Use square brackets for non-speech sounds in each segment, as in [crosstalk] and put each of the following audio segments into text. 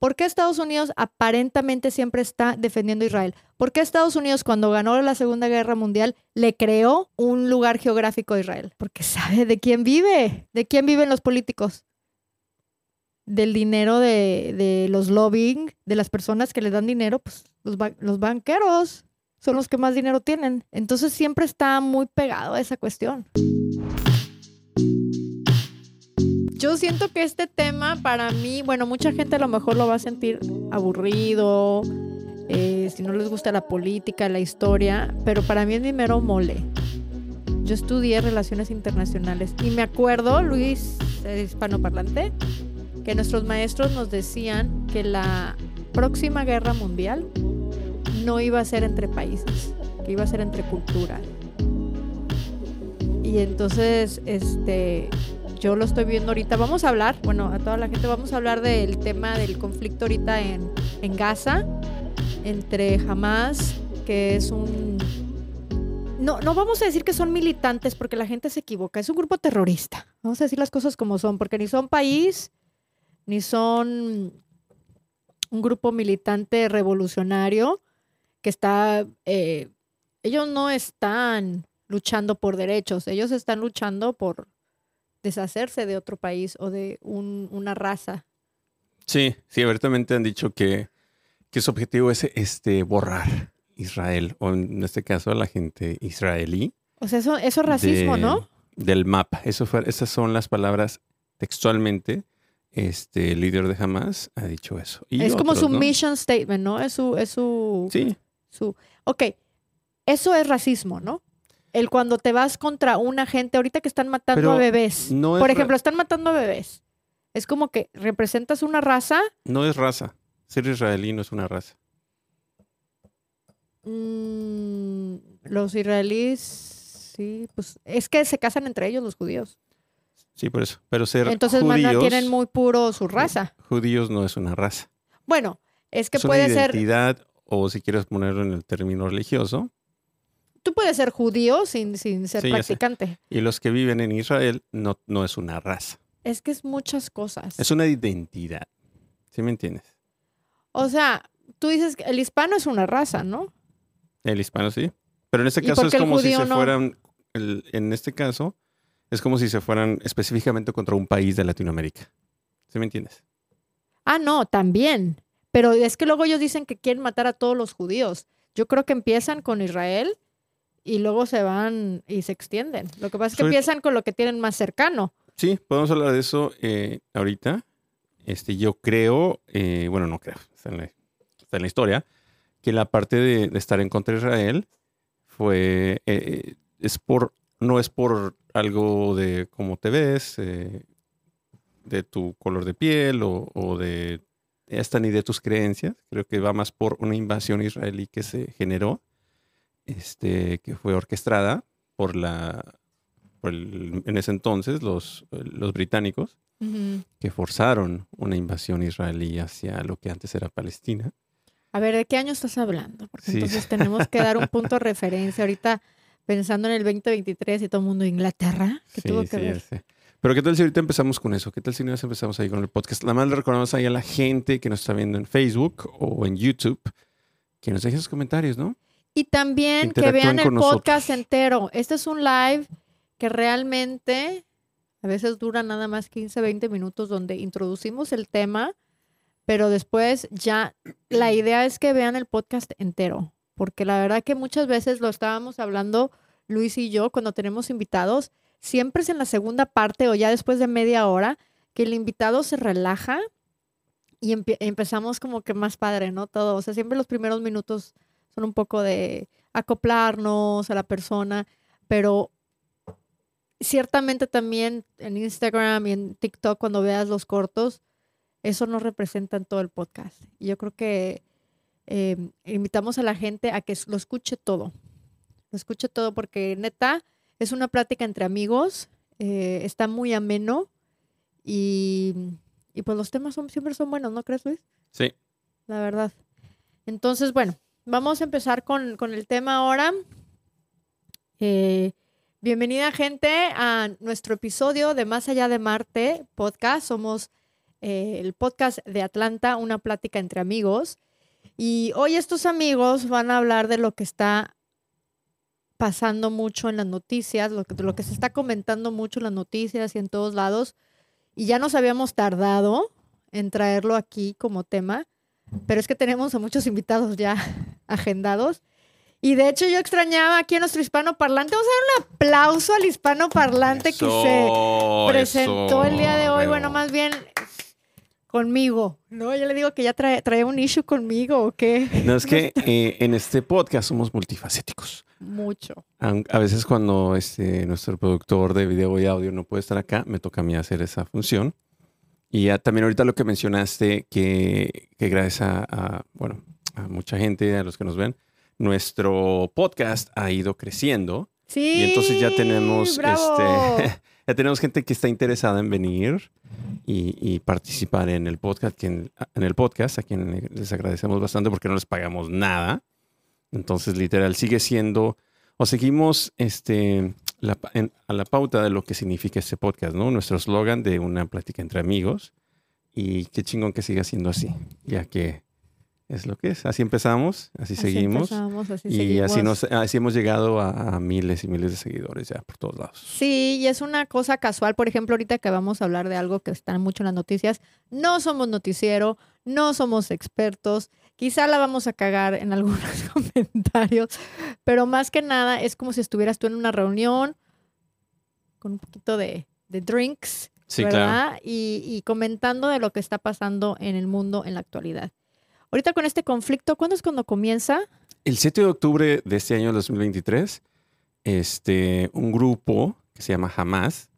¿Por qué Estados Unidos aparentemente siempre está defendiendo a Israel? ¿Por qué Estados Unidos cuando ganó la Segunda Guerra Mundial le creó un lugar geográfico a Israel? Porque sabe de quién vive, de quién viven los políticos. Del dinero de, los lobbying, de las personas que le dan dinero, pues los banqueros son los que más dinero tienen. Entonces siempre está muy pegado a esa cuestión. Yo siento que este tema para mí, bueno, mucha gente a lo mejor lo va a sentir aburrido, eh, si no les gusta la política, la historia, pero para mí es mi mero mole. Yo estudié relaciones internacionales y me acuerdo, Luis, eh, hispanoparlante, que nuestros maestros nos decían que la próxima guerra mundial no iba a ser entre países, que iba a ser entre culturas. Y entonces, este, yo lo estoy viendo ahorita. Vamos a hablar, bueno, a toda la gente, vamos a hablar del tema del conflicto ahorita en, en Gaza, entre Hamas, que es un... No, no vamos a decir que son militantes porque la gente se equivoca, es un grupo terrorista. Vamos a decir las cosas como son, porque ni son país, ni son un grupo militante revolucionario que está... eh, ellos no están luchando por derechos, ellos están luchando por deshacerse de otro país o de un- una raza. Sí, sí, abiertamente han dicho que, que su objetivo es este, borrar Israel, o en este caso a la gente israelí. O sea, eso, eso es racismo, de- ¿no? Del mapa. Eso fue, esas son las palabras textualmente. Este el líder de Hamas ha dicho eso. Y es como su ¿no? mission statement, ¿no? Es su, es su, Sí, su... Ok, eso es racismo, ¿no? El cuando te vas contra una gente, ahorita que están matando Pero a bebés. no Por ejemplo, están matando a bebés. Es como que representas una raza. no es raza. Ser israelí no es una raza. mm, los israelíes, sí, pues es que se casan entre ellos los judíos. Sí, por eso. Pero ser Entonces judíos, mantienen muy puro su raza. judíos no es una raza. Bueno, es que es puede una ser, identidad, o si quieres ponerlo en el término religioso, tú puedes ser judío sin, sin ser Sí, practicante. y los que viven en Israel no, no es una raza. Es que es muchas cosas. Es una identidad. ¿Sí me entiendes? O sea, tú dices que el hispano es una raza, ¿no? El hispano sí. Pero en este ¿Y caso es como si se no? fueran, el- en este caso, es como si se fueran específicamente contra un país de Latinoamérica. ¿Sí me entiendes? Ah, no, también. Pero es que luego ellos dicen que quieren matar a todos los judíos. Yo creo que empiezan con Israel y luego se van y se extienden. Lo que pasa es que Soy- empiezan con lo que tienen más cercano. Sí, podemos hablar de eso eh, ahorita. Este, yo creo, eh, bueno, no creo, está en, la, está en la historia, que la parte de, de estar en contra de Israel fue, eh, es por, no es por algo de cómo te ves, eh, de tu color de piel o, o de, hasta ni de tus creencias. Creo que va más por una invasión israelí que se generó, este, que fue orquestada por la, por el- en ese entonces los, los británicos que forzaron una invasión israelí hacia lo que antes era Palestina. A ver, ¿de qué año estás hablando? Porque Sí. entonces tenemos que dar un punto de referencia. Ahorita pensando en el 2023 y todo el mundo Inglaterra, que Sí, tuvo que sí, ver. sé. Pero ¿qué tal si ahorita empezamos con eso? ¿Qué tal si empezamos ahí con el podcast? Nada más le recordamos ahí a la gente que nos está viendo en Facebook o en YouTube que nos deje sus comentarios, ¿no? Y también que vean el nosotros. podcast entero. Este es un live que realmente a veces dura nada más 15, 20 minutos donde introducimos el tema, pero después ya la idea es que vean el podcast entero, porque la verdad que muchas veces lo estábamos hablando Luis y yo cuando tenemos invitados, siempre es en la segunda parte o ya después de media hora que el invitado se relaja y empezamos como que más padre, ¿no? Todo, o sea, siempre los primeros minutos son un poco de acoplarnos a la persona, pero ciertamente también en Instagram y en TikTok cuando veas los cortos, eso no representa en todo el podcast. Y yo creo que eh, invitamos a la gente a que lo escuche todo, lo escuche todo porque neta es una plática entre amigos, eh, está muy ameno y, y pues los temas son, siempre son buenos, ¿no crees Luis? Sí. la verdad. Entonces, bueno, vamos a empezar con, con el tema ahora. Eh, bienvenida gente a nuestro episodio de Más allá de Marte podcast. Somos eh, el podcast de Atlanta, una plática entre amigos. Y hoy estos amigos van a hablar de lo que está pasando mucho en las noticias, lo que, lo que se está comentando mucho en las noticias y en todos lados. Y ya nos habíamos tardado en traerlo aquí como tema, pero es que tenemos a muchos invitados ya agendados. Y de hecho yo extrañaba aquí a nuestro hispano parlante. Vamos a dar un aplauso al hispano parlante que se Eso, presentó el día de hoy. eso, Bueno, más bien conmigo. No, yo le digo que ya trae, trae un issue conmigo o qué. No, es [laughs] que eh, en este podcast somos multifacéticos. Mucho. A veces cuando este, nuestro productor de video y audio no puede estar acá, me toca a mí hacer esa función. Y ya también ahorita lo que mencionaste, que, que gracias a, a, bueno, a mucha gente, a los que nos ven, nuestro podcast ha ido creciendo. Sí. Y entonces ya tenemos, bravo. este, [laughs] ya tenemos gente que está interesada en venir y, y participar en el podcast, en el podcast, a quien les agradecemos bastante porque no les pagamos nada. Entonces, literal, sigue siendo, o seguimos este, la en- a la pauta de lo que significa este podcast, ¿no? Nuestro eslogan de una plática entre amigos. Y qué chingón que siga siendo así, ya que es lo que es. Así empezamos, así, Así seguimos. empezamos, así Y así, seguimos. nos, así hemos llegado a, a miles y miles de seguidores ya por todos lados. Sí, y es una cosa casual. Por ejemplo, ahorita que vamos a hablar de algo que está mucho en las noticias, no somos noticiero, no somos expertos. Quizá la vamos a cagar en algunos [laughs] comentarios, pero más que nada es como si estuvieras tú en una reunión con un poquito de, de drinks, Sí, ¿verdad? Y, y comentando de lo que está pasando en el mundo en la actualidad. Ahorita con este conflicto, ¿cuándo es cuando comienza? El 7 de octubre de este año 2023, este, un grupo que se llama Hamas,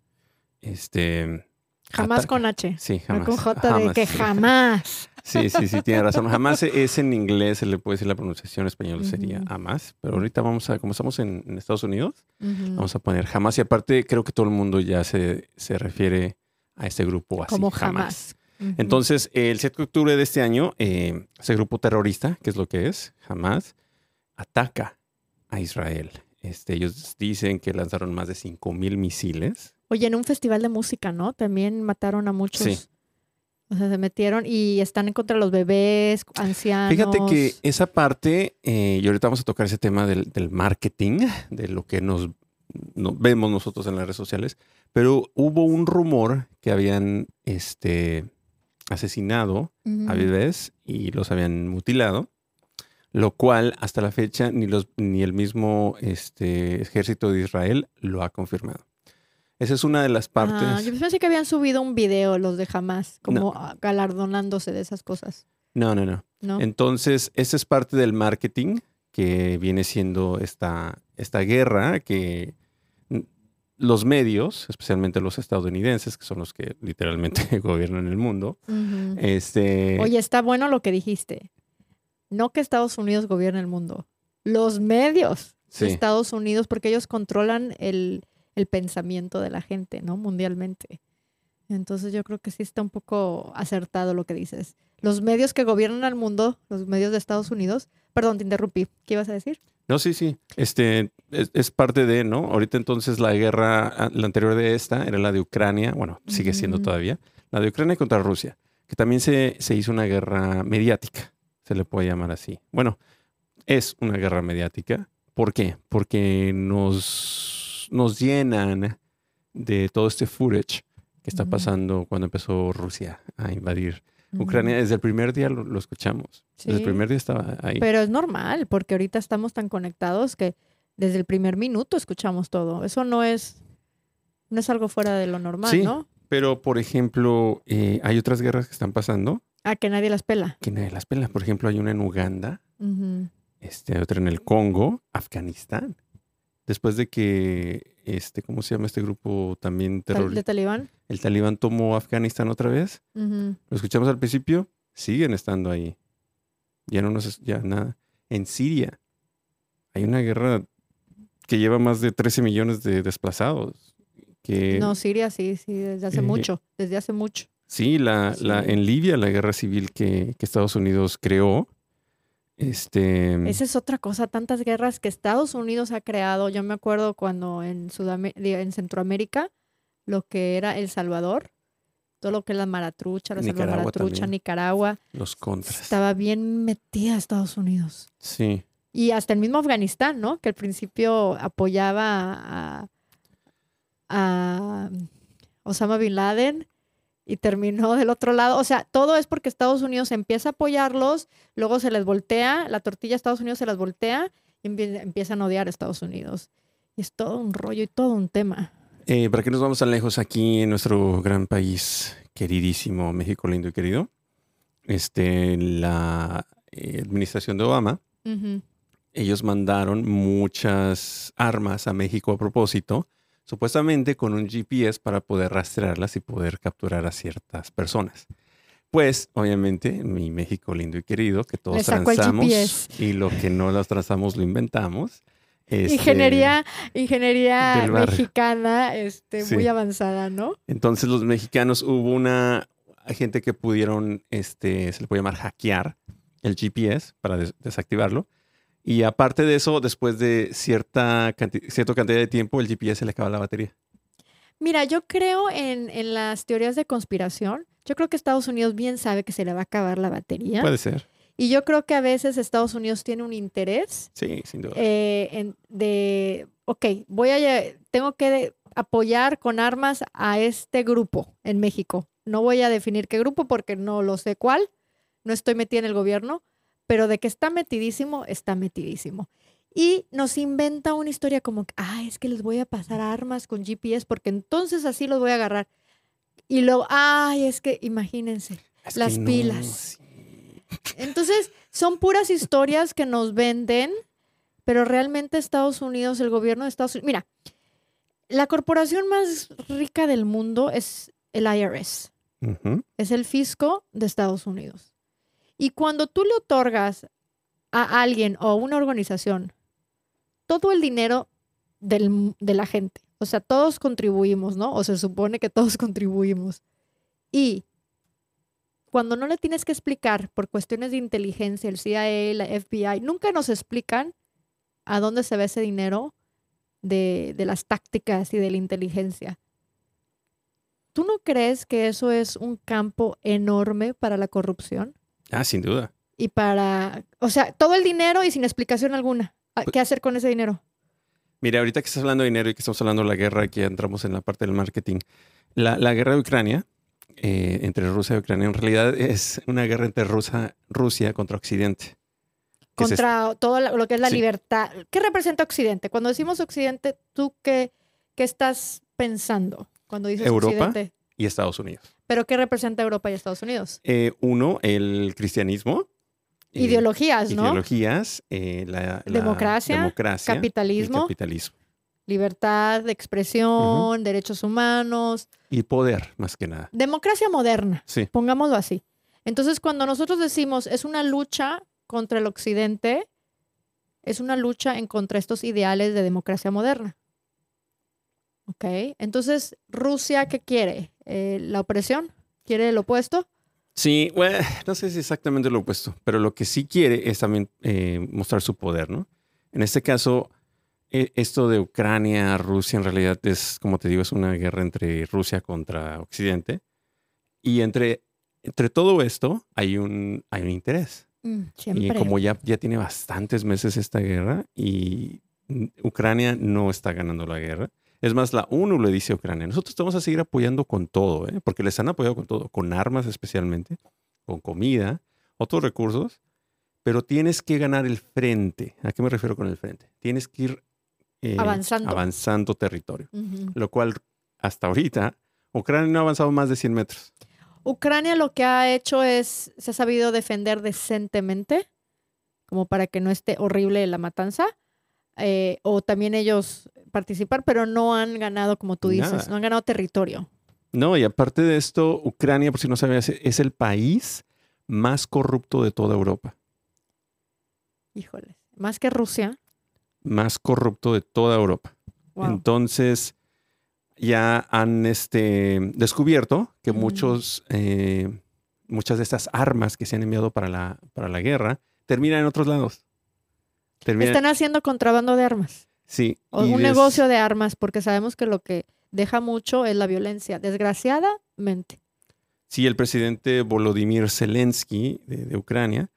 este... Jamás con H. Sí, no jamás. con J de que jamás. Sí, sí, sí, tiene razón. Jamás es en inglés, se le puede decir la pronunciación en español sería Ujú. Hamas, pero ahorita vamos a, como estamos en, en Estados Unidos, vamos a poner Hamas y aparte creo que todo el mundo ya se, se refiere a este grupo así, como jamás. Entonces, el 7 de octubre de este año, eh, ese grupo terrorista, que es lo que es, Hamas, ataca a Israel. Este, ellos dicen que lanzaron más de 5.000 misiles. Oye, en un festival de música, ¿no? También mataron a muchos. Sí. O sea, se metieron y están en contra de los bebés, ancianos. Fíjate que esa parte, eh, y ahorita vamos a tocar ese tema del, del marketing, de lo que nos, no- vemos nosotros en las redes sociales, pero hubo un rumor que habían este, asesinado a bebés y los habían mutilado, lo cual hasta la fecha ni, los, ni el mismo este, ejército de Israel lo ha confirmado. Esa es una de las partes. Ah, yo pensé que habían subido un video los de jamás, como ah, galardonándose de esas cosas, No, no, no. ¿no? Entonces, esa es parte del marketing que viene siendo esta, esta guerra que los medios, especialmente los estadounidenses, que son los que literalmente [laughs] gobiernan el mundo, este, Oye, está bueno lo que dijiste. No que Estados Unidos gobierne el mundo, los medios de. Estados Unidos, porque ellos controlan el, el pensamiento de la gente, ¿no? Mundialmente. Entonces yo creo que sí está un poco acertado lo que dices. Los medios que gobiernan al mundo, los medios de Estados Unidos, perdón, te interrumpí. ¿Qué ibas a decir? No, sí, sí. Este es, es parte de, ¿no? Ahorita entonces la guerra, ah, la anterior de esta, era la de Ucrania, bueno, sigue siendo todavía, la de Ucrania contra Rusia, que también se, se hizo una guerra mediática, se le puede llamar así. Bueno, es una guerra mediática. ¿Por qué? Porque nos, nos llenan de todo este footage que está pasando cuando empezó Rusia a invadir. Ucrania. Desde el primer día lo, lo escuchamos. Desde el primer día estaba ahí. Pero es normal, porque ahorita estamos tan conectados que desde el primer minuto escuchamos todo. Eso no es, no es algo fuera de lo normal, Sí. ¿no? Pero, por ejemplo, eh, hay otras guerras que están pasando A que nadie las pela. que nadie las pela. Por ejemplo, hay una en Uganda, este, otra en el Congo, Afganistán. Después de que, este, ¿cómo se llama este grupo también terrorista? ¿De Talibán? El talibán tomó Afganistán otra vez. Lo escuchamos al principio, siguen estando ahí. Ya no nos, ya nada. En Siria hay una guerra que lleva más de 13 millones de desplazados. Que, No, Siria sí, sí, desde hace eh, mucho, desde hace mucho. Sí, la, la, en Libia, la guerra civil que, que Estados Unidos creó. Este. Esa es otra cosa, tantas guerras que Estados Unidos ha creado. Yo me acuerdo cuando en, digo, en Centroamérica, lo que era El Salvador, todo lo que es la maratrucha, la Nicaragua maratrucha, también. Nicaragua, Los contras. estaba bien metida Estados Unidos. Sí. Y hasta el mismo Afganistán, ¿no? Que al principio apoyaba a, a Osama Bin Laden y terminó del otro lado. O sea, todo es porque Estados Unidos empieza a apoyarlos, luego se les voltea, la tortilla a Estados Unidos se las voltea y empie- empiezan a odiar a Estados Unidos. Es todo un rollo y todo un tema. Eh, ¿Para qué nos vamos tan lejos aquí en nuestro gran país, queridísimo México lindo y querido? Este, la eh, administración de Obama, ellos mandaron muchas armas a México a propósito, supuestamente con un GPS para poder rastrearlas y poder capturar a ciertas personas. Pues, obviamente, mi México lindo y querido, que todos transamos y lo que no las transamos lo inventamos. este, Ingeniería, ingeniería mexicana, este, Sí. muy avanzada, ¿no? Entonces los mexicanos hubo una gente que pudieron, este, se le puede llamar hackear el GPS para des- desactivarlo. Y aparte de eso, después de cierta, canti- cierta cantidad de tiempo, el GPS se le acaba la batería. Mira, yo creo en, en las teorías de conspiración. Yo creo que Estados Unidos bien sabe que se le va a acabar la batería. Puede ser. Y yo creo que a veces Estados Unidos tiene un interés Sí, sin duda. eh, en- de, ok, voy a, tengo que apoyar con armas a este grupo en México. No voy a definir qué grupo porque no lo sé cuál, no estoy metida en el gobierno, pero de que está metidísimo, está metidísimo. Y nos inventa una historia como, ah, es que les voy a pasar armas con GPS porque entonces así los voy a agarrar. Y luego, ay, es que imagínense. Es las que no, pilas. sí. Entonces, son puras historias que nos venden, pero realmente Estados Unidos, el gobierno de Estados Unidos, mira, la corporación más rica del mundo es el IRS, es el fisco de Estados Unidos. Y cuando tú le otorgas a alguien o a una organización todo el dinero del- de la gente, o sea, todos contribuimos, ¿no? O se supone que todos [laughs] contribuimos. Y cuando no le tienes que explicar por cuestiones de inteligencia, el CIA, la FBI, nunca nos explican a dónde se ve ese dinero de, de las tácticas y de la inteligencia. ¿Tú no crees que eso es un campo enorme para la corrupción? Ah, sin duda. Y para, o sea, todo el dinero y sin explicación alguna. Ah, ¿Qué hacer con ese dinero? Mira, ahorita que estás hablando de dinero y que estamos hablando de la guerra, ya entramos en la parte del marketing, la, la guerra de Ucrania, eh, entre Rusia y Ucrania, en realidad es una guerra entre Rusia, Rusia contra Occidente. Contra todo lo que es la Sí. libertad. ¿Qué representa Occidente? Cuando decimos Occidente, ¿tú qué, qué estás pensando cuando dices Europa. Occidente? Y Estados Unidos. ¿Pero qué representa Europa y Estados Unidos? Eh, uno, el cristianismo. eh, Ideologías, ¿no? Ideologías, eh, la, la Democracia, democracia, Capitalismo, el capitalismo libertad de expresión, derechos humanos, y poder, más que nada. democracia moderna, Sí, pongámoslo así. Entonces, cuando nosotros decimos es una lucha contra el Occidente, es una lucha en contra estos ideales de democracia moderna. ¿Ok? Entonces, ¿Rusia qué quiere? Eh, ¿La opresión? ¿Quiere el opuesto? sí, bueno, [sighs] no sé si exactamente lo opuesto, pero lo que sí quiere es también eh, mostrar su poder, ¿no? En este caso, eh, esto de Ucrania, Rusia, en realidad es, como te digo, es una guerra entre Rusia contra Occidente. Y entre, entre todo esto hay un, hay un interés. Mm, Y como ya, ya tiene bastantes meses esta guerra y Ucrania no está ganando la guerra. Es más, la ONU le dice a Ucrania, nosotros te vamos a seguir apoyando con todo, ¿eh? porque les han apoyado con todo, con armas especialmente, con comida, otros recursos, pero tienes que ganar el frente. ¿A qué me refiero con el frente? Tienes que ir eh, Avanzando. avanzando territorio, lo cual hasta ahorita Ucrania no ha avanzado más de 100 metros. Ucrania lo que ha hecho es, se ha sabido defender decentemente, como para que no esté horrible la matanza, eh, o también ellos participar, pero no han ganado, como tú dices, Nada. no han ganado territorio. No, y aparte de esto, Ucrania, por si no sabías, es el país más corrupto de toda Europa. Híjole, más que Rusia. Más corrupto de toda Europa. Wow. Entonces, ya han este, descubierto que Mm. muchos, eh, muchas de estas armas que se han enviado para la, para la guerra terminan en otros lados. Están haciendo contrabando de armas, sí, o un des- negocio de armas, porque sabemos que lo que deja mucho es la violencia, desgraciadamente. Sí, el presidente Volodymyr Zelensky de, de Ucrania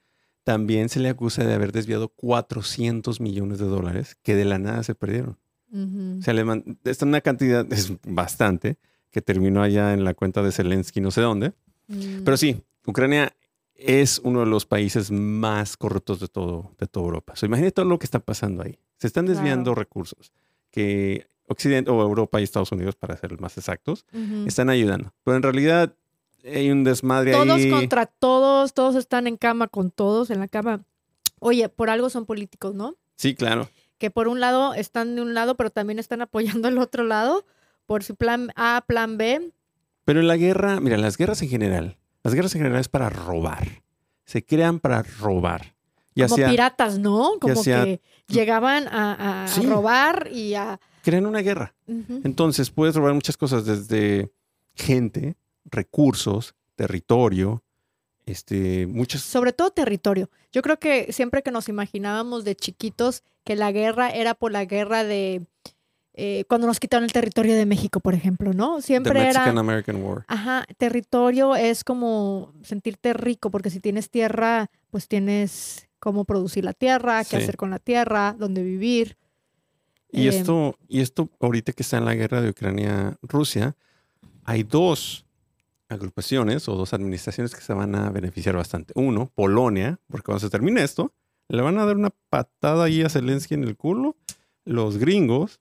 también se le acusa de haber desviado 400 millones de dólares que de la nada se perdieron. O sea, le man- esta es una cantidad, [laughs] es bastante, que terminó allá en la cuenta de Zelensky, no sé dónde. Mm. Pero sí, Ucrania es uno de los países más corruptos de todo, de toda Europa. O sea, imagínate todo lo que está pasando ahí. Se están desviando Claro. recursos que Occidente o Europa y Estados Unidos, para ser más exactos, están ayudando. Pero en realidad hay un desmadre Todos ahí. contra todos, todos están en cama con todos, en la cama. Oye, por algo son políticos, ¿no? Sí, claro. Que por un lado están de un lado, pero también están apoyando al otro lado, por su plan A, plan B. Pero en la guerra, mira, las guerras en general, las guerras en general es para robar. Se crean para robar. Ya como sea, piratas, ¿no? Como sea- que llegaban a, a Sí. robar y a... crean una guerra. Entonces puedes robar muchas cosas desde gente, recursos, territorio, este, muchas. Sobre todo territorio. Yo creo que siempre que nos imaginábamos de chiquitos que la guerra era por la guerra de... eh, cuando nos quitaron el territorio de México, por ejemplo, ¿no? The Siempre Mexican era... American War. Ajá, territorio es como sentirte rico, porque si tienes tierra, pues tienes cómo producir la tierra, qué Sí. hacer con la tierra, dónde vivir. Y Eh, esto, y esto ahorita que está en la guerra de Ucrania-Rusia, hay dos agrupaciones o dos administraciones que se van a beneficiar bastante. Uno, Polonia, porque cuando se termine esto, le van a dar una patada ahí a Zelensky en el culo, los gringos,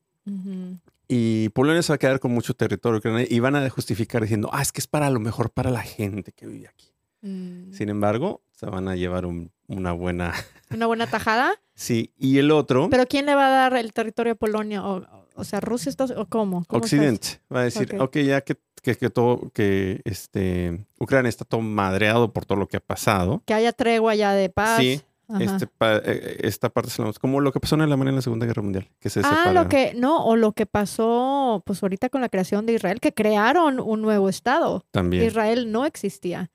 y Polonia se va a quedar con mucho territorio ucraniano y van a justificar diciendo, ah, es que es para lo mejor para la gente que vive aquí. Mm. Sin embargo, se van a llevar un- una buena... [laughs] Una buena tajada. Sí, y el otro, Pero ¿quién le va a dar el territorio a Polonia? O, o sea, Rusia está, o cómo? Occidente, va a decir, Ok. ya que, que, que todo, que este, Ucrania está todo madreado por todo lo que ha pasado. Que haya tregua ya de paz. Sí. Este, pa- eh, esta parte como lo que pasó en Alemania en la Segunda Guerra Mundial, que se Ah, separaron. lo que, no, o lo que pasó pues ahorita con la creación de Israel, que crearon un nuevo estado. También. Israel no existía.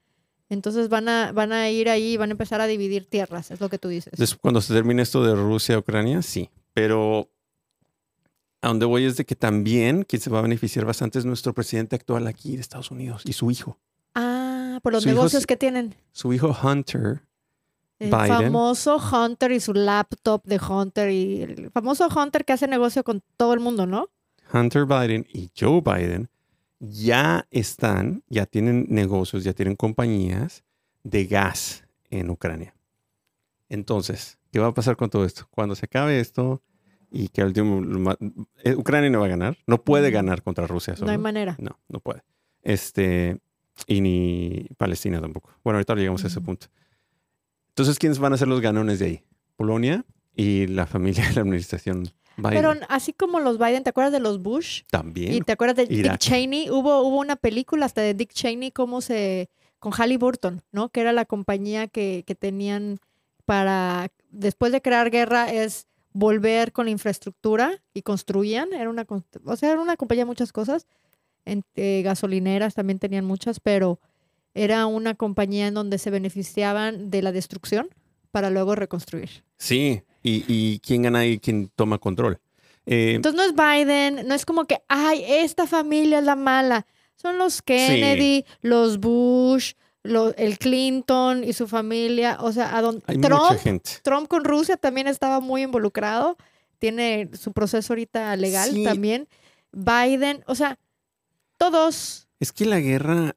Entonces van a, van a ir ahí y van a empezar a dividir tierras, es lo que tú dices. Cuando se termine esto de Rusia-Ucrania, sí. Pero a donde voy es de que también quien se va a beneficiar bastante es nuestro presidente actual aquí de Estados Unidos y su hijo. ah, por los Su negocios que tienen. Su hijo Hunter. El Biden. famoso Hunter y su laptop de Hunter y el famoso Hunter que hace negocio con todo el mundo, ¿no? Hunter Biden y Joe Biden ya están, ya tienen negocios, ya tienen compañías de gas en Ucrania. Entonces, ¿qué va a pasar con todo esto? Cuando se acabe esto y que ma- eh, Ucrania no va a ganar, no puede ganar contra Rusia. No hay manera. No, no puede. Este, y ni Palestina tampoco. Bueno, ahorita llegamos a ese punto. Entonces, ¿quiénes van a ser los ganones de ahí? Polonia y la familia de la administración Biden. Pero así como los Biden, ¿te acuerdas de los Bush? También. ¿Y te acuerdas de Irak. Dick Cheney? Hubo, hubo una película hasta de Dick Cheney, cómo se. con Halliburton, ¿no? Que era la compañía que, que tenían para. Después de crear guerra, es volver con la infraestructura y construían. Era una, o sea, era una compañía de muchas cosas. En, eh, gasolineras también tenían muchas, pero era una compañía en donde se beneficiaban de la destrucción para luego reconstruir. Sí, y, y quién gana y quién toma control. Eh, Entonces no es Biden, no es como que, ay, esta familia es la mala. Son los Kennedy, los Bush, lo- el Clinton y su familia. O sea, a don, hay mucha Trump, gente. Trump con Rusia también estaba muy involucrado. Tiene su proceso ahorita legal Sí. también. Biden, o sea, todos. Es que la guerra,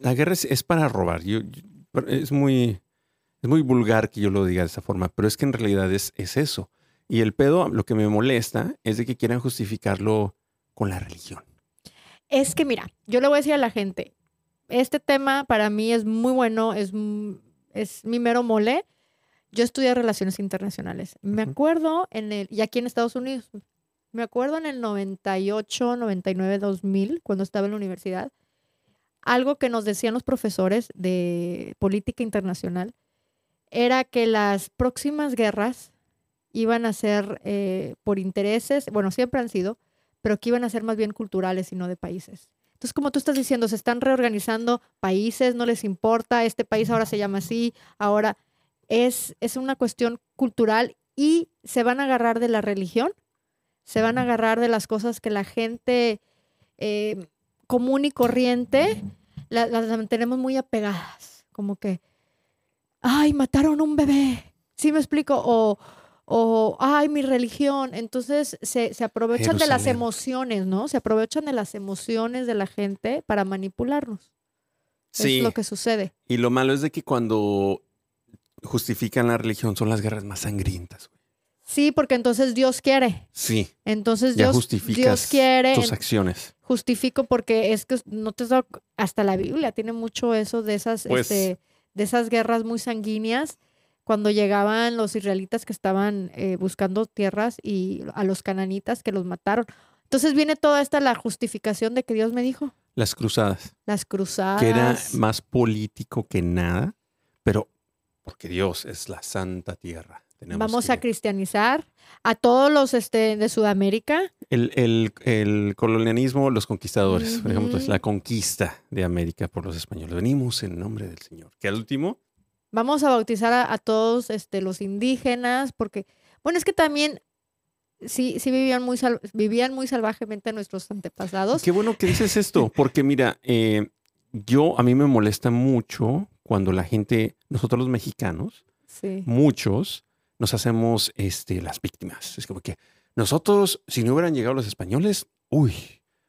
la guerra es, es para robar. Yo- yo- pero es muy, es muy vulgar que yo lo diga de esa forma, pero es que en realidad es, es eso. Y el pedo, lo que me molesta es de que quieran justificarlo con la religión. Es que mira, yo le voy a decir a la gente, este tema para mí es muy bueno, es, es mi mero mole. Yo estudié relaciones internacionales. Me acuerdo en el, y aquí en Estados Unidos, me acuerdo en el 98, 99, 2000, cuando estaba en la universidad, algo que nos decían los profesores de política internacional era que las próximas guerras iban a ser eh, por intereses, bueno, siempre han sido, pero que iban a ser más bien culturales y no de países. Entonces, como tú estás diciendo, se están reorganizando países, no les importa, este país ahora se llama así, ahora es, es una cuestión cultural y se van a agarrar de la religión, se van a agarrar de las cosas que la gente eh, común y corriente la- las mantenemos muy apegadas, como que, ay, mataron un bebé, ¿sí me explico? O, o ay, mi religión. Entonces se, se aprovechan de las emociones, ¿no? Se aprovechan de las emociones de la gente para manipularnos. Sí. Es lo que sucede. Y lo malo es de que cuando justifican la religión son las guerras más sangrientas. güey. Sí, porque entonces Dios quiere. Sí, Entonces ya Dios, justificas Dios quiere. tus acciones. justifico porque es que no te has dado cu- hasta la Biblia tiene mucho eso de esas Pues- este, de esas guerras muy sanguíneas cuando llegaban los israelitas que estaban eh, buscando tierras y a los cananitas que los mataron. Entonces viene toda esta la justificación de que Dios me dijo Las cruzadas, las cruzadas. que era más político que nada, pero porque Dios es la santa tierra. Tenemos Vamos que- a cristianizar a todos los este, de Sudamérica. El, el- el colonialismo, los conquistadores, por ejemplo, la conquista de América por los españoles. Venimos en nombre del Señor. Que al último, Vamos a bautizar a, a todos este, los indígenas, porque, bueno, es que también sí, sí vivían, muy vivían muy salvajemente nuestros antepasados. qué bueno que dices esto, porque mira, eh, yo a mí me molesta mucho cuando la gente, nosotros los mexicanos, Sí. muchos nos hacemos este, las víctimas. Es como que nosotros, si no hubieran llegado los españoles, uy,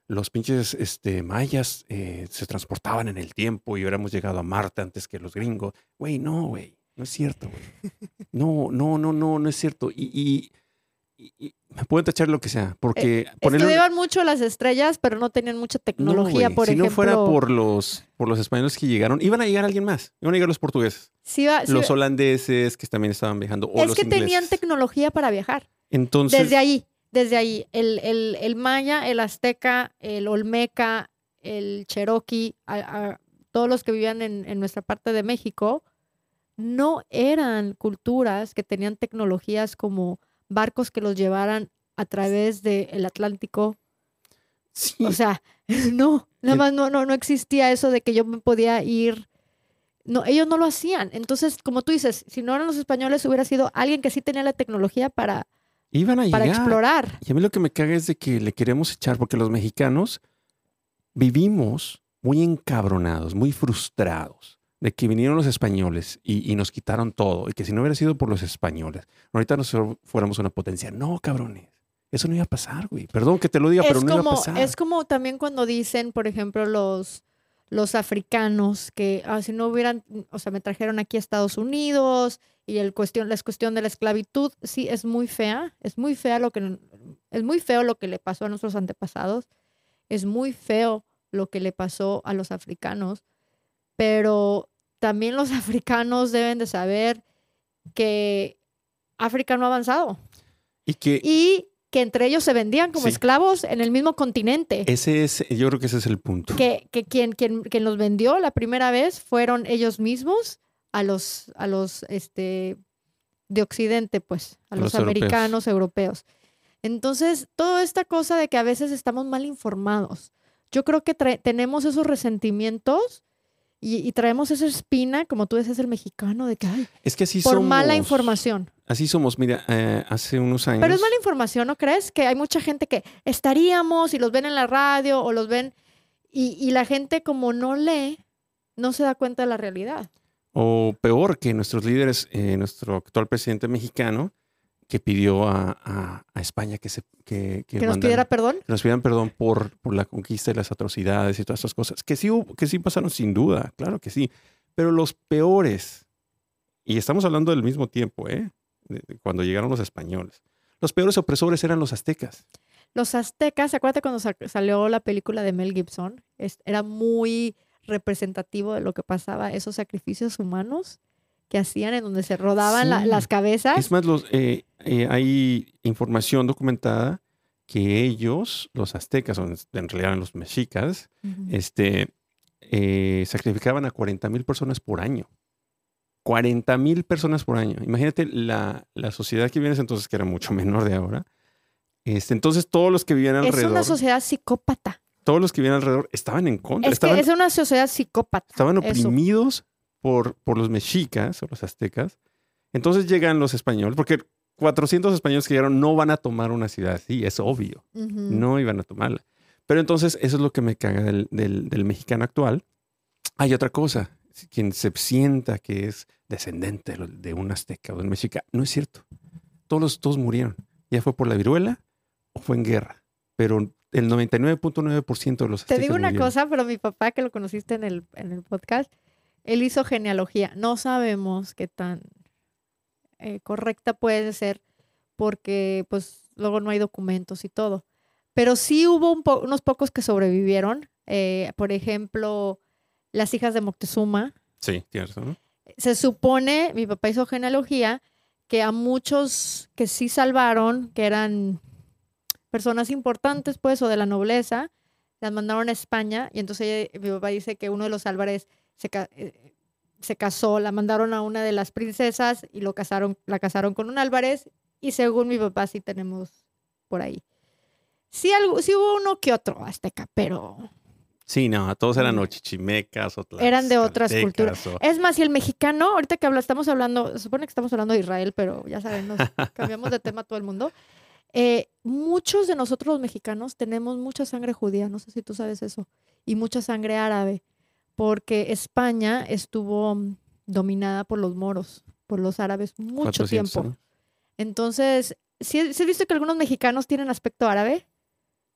los pinches este, mayas eh, se transportaban en el tiempo y hubiéramos llegado a Marte antes que los gringos. Güey, no, güey, no es cierto, güey. [laughs] No, no, no, no, no es cierto. Y, y- y- y me pueden tachar lo que sea, porque un- Estudiaban mucho las estrellas, pero no tenían mucha no, tecnología, por si ejemplo. no fuera por los, por los españoles que llegaron, iban a llegar alguien más. Iban a llegar los portugueses, Sí iba- sí los holandeses que también estaban viajando. O es los que tenían tecnología para viajar. Entonces, Desde ahí, desde ahí. El, el- el maya, el azteca, el olmeca, el cherokee, a- a- todos los que vivían en, en nuestra parte de México, no eran culturas que tenían tecnologías como barcos que los llevaran a través del Atlántico. sí, O sea, [laughs] no, nada más no, no, no existía eso de que yo me podía ir. No, ellos no lo hacían. Entonces, como tú dices, si no eran los españoles, hubiera sido alguien que sí tenía la tecnología para, iban a para llegar. explorar. Y a mí lo que me caga es de que le queremos echar, porque los mexicanos vivimos muy encabronados, muy frustrados de que vinieron los españoles y, y nos quitaron todo. Y que si no hubiera sido por los españoles, ahorita nosotros fuéramos una potencia. No, cabrones. Eso no iba a pasar, güey. Perdón que te lo diga, pero no iba a como, pasar. es como también cuando dicen, por ejemplo, los, los africanos que ah, si no hubieran, o sea, me trajeron aquí a Estados Unidos y el cuestión, la cuestión de la esclavitud, sí, es muy fea, es muy fea lo que, es muy feo lo que le pasó a nuestros antepasados, es muy feo lo que le pasó a los africanos, pero también los [laughs] africanos deben de saber que África no ha avanzado Y que y que entre ellos se vendían como Sí. esclavos en el mismo continente. ese es, yo creo que ese es el punto. Que, que quien, quien, quien los vendió la primera vez fueron ellos mismos a los, a los este, de Occidente, pues, a A los, los europeos. americanos, europeos. Entonces, toda esta cosa de que a veces estamos mal informados. Yo creo que tenemos esos resentimientos y, y traemos esa espina, como tú decías, el mexicano, de que, ay, Es que así por somos. mala información. Así somos. Mira, eh, hace unos años. Pero es mala información, ¿no crees? Que hay mucha gente que estaríamos y los ven en la radio o los ven y, y la gente como no lee, no se da cuenta de la realidad. O peor que nuestros líderes, eh, nuestro actual presidente mexicano, que pidió a, a- a España que, se, que, que Que nos mandaran- pidiera perdón. que nos pidieran perdón por, por la conquista y las atrocidades y todas estas cosas. Que sí, hubo- que sí pasaron sin duda, claro que sí. Pero los peores, y estamos hablando del mismo tiempo, ¿eh? Cuando llegaron los españoles. Los peores opresores eran los aztecas. Los aztecas, acuérdate cuando sa- salió la película de Mel Gibson, Es- era muy representativo de lo que pasaba, esos sacrificios humanos que hacían en donde se rodaban la- las cabezas. Es más, los, eh, eh, hay información documentada que ellos, los aztecas, o en realidad eran los mexicas, este, eh, sacrificaban a 40 mil personas por año. 40 mil personas por año. Imagínate la, la sociedad que viene entonces, que era mucho [laughs] menor de ahora. Este, entonces, todos los que vivían Es alrededor, una sociedad psicópata. todos los que vivían alrededor estaban en contra, Es estaban, que es una sociedad psicópata. estaban eso. Por, por los mexicas o los aztecas. Entonces llegan los españoles, porque 400 españoles que llegaron no van a tomar una ciudad así, es obvio. Ujú. no iban a tomarla. Pero entonces eso es lo que me caga del, del- del mexicano actual, Hay otra cosa. Quien se sienta que es descendente de un azteca o de un mexica, no es cierto. Todos, los- todos murieron. Ya fue por la viruela o fue en guerra. Pero el 99.9% de los Te digo una murieron. cosa, pero mi papá, que lo conociste en el, en el podcast, él hizo genealogía. No sabemos qué tan eh, correcta puede ser porque pues luego no hay documentos y todo. Pero sí hubo un po- unos pocos que sobrevivieron. eh, por ejemplo, las hijas de Moctezuma. Sí, tienes razón. Se supone, mi papá hizo genealogía, que a muchos que sí salvaron, que eran personas importantes, pues, o de la nobleza, las mandaron a España. Y entonces ella- mi papá dice que uno de los Álvarez se, eh, se casó, la mandaron a una de las princesas y lo casaron, la casaron con un Álvarez. Y según mi papá, sí tenemos por ahí. Sí, algo, sí hubo uno que otro azteca, pero Sí, no, todos eran Mm. o chichimecas o Eran de otras culturas. o- Es más, si el mexicano, ahorita que habla, estamos hablando, se supone que estamos hablando de Israel, pero ya saben, nos [laughs] cambiamos de tema todo el mundo. Eh, muchos de nosotros los mexicanos tenemos mucha sangre judía, no sé si tú sabes eso, y mucha sangre árabe, porque España estuvo mm, dominada por los moros, por los árabes, mucho 400, tiempo. ¿no? Entonces, ¿sí, sí has visto que algunos mexicanos tienen aspecto árabe?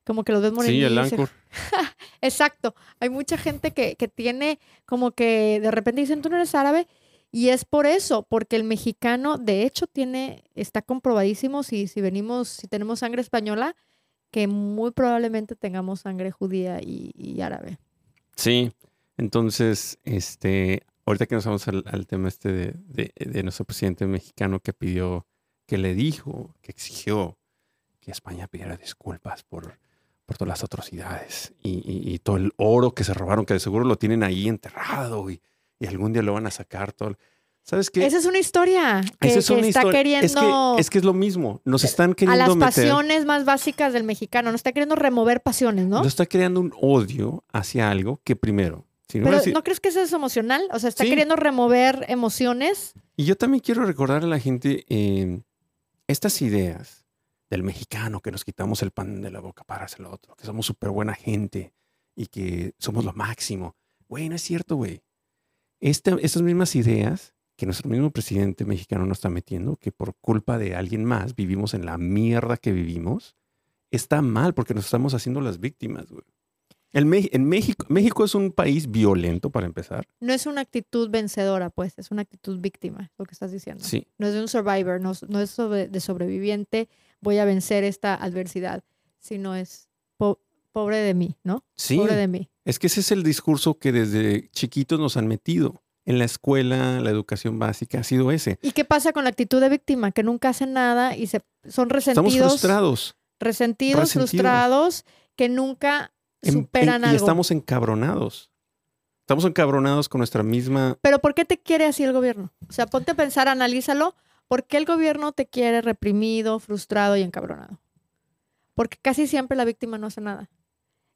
Como que los ves Sí, el. Ancor. [laughs] Exacto. Hay mucha gente que, que tiene como que de repente dicen, tú no eres árabe. Y es por eso, porque el mexicano, de hecho, tiene, está comprobadísimo si, si venimos, si tenemos sangre española, que muy probablemente tengamos sangre judía y, y árabe. Sí, entonces, este, ahorita que nos vamos al, al tema este de, de- de nuestro presidente mexicano que pidió, que le dijo, que exigió que España pidiera disculpas por, por todas las atrocidades y, y- y todo el oro que se robaron, que de seguro lo tienen ahí enterrado y, y algún día lo van a sacar todo. ¿Sabes qué? Esa es una historia que, Esa es que una está historia- queriendo Es que, es que es lo mismo. Nos están a queriendo las meter. pasiones más básicas del mexicano, no está queriendo remover pasiones, ¿no? Nos está creando un odio hacia algo que primero. Si no Pero ¿no crees que eso es emocional? O sea, está Sí. queriendo remover emociones. Y yo también quiero recordar a la gente eh, estas ideas del mexicano que nos quitamos el pan de la boca para hacer lo otro, que somos súper buena gente y que somos lo máximo. Güey, no es cierto, güey. Esta- estas mismas ideas que nuestro mismo presidente mexicano nos está metiendo, que por culpa de alguien más vivimos en la mierda que vivimos, está mal porque nos estamos haciendo las víctimas, güey. El Me- en México, México es un país violento para empezar. No es una actitud vencedora, pues, es una actitud víctima, lo que estás diciendo. Sí, No es de un survivor, no, no es sobre- de sobreviviente, voy a vencer esta adversidad, sino es po- pobre de mí, ¿no? sí. Pobre de mí. Es que ese es el discurso que desde chiquitos nos han metido. En la escuela, la educación básica ha sido ese. ¿Y qué pasa con la actitud de víctima? Que nunca hacen nada y se, son Estamos resentidos, frustrados. resentidos, resentidos. frustrados, que nunca superan en- y algo. estamos encabronados. Estamos encabronados con nuestra misma... Pero ¿por qué te quiere así el gobierno? O sea, ponte a pensar, analízalo. ¿Por qué el gobierno te quiere reprimido, frustrado y encabronado? Porque casi siempre la víctima no hace nada.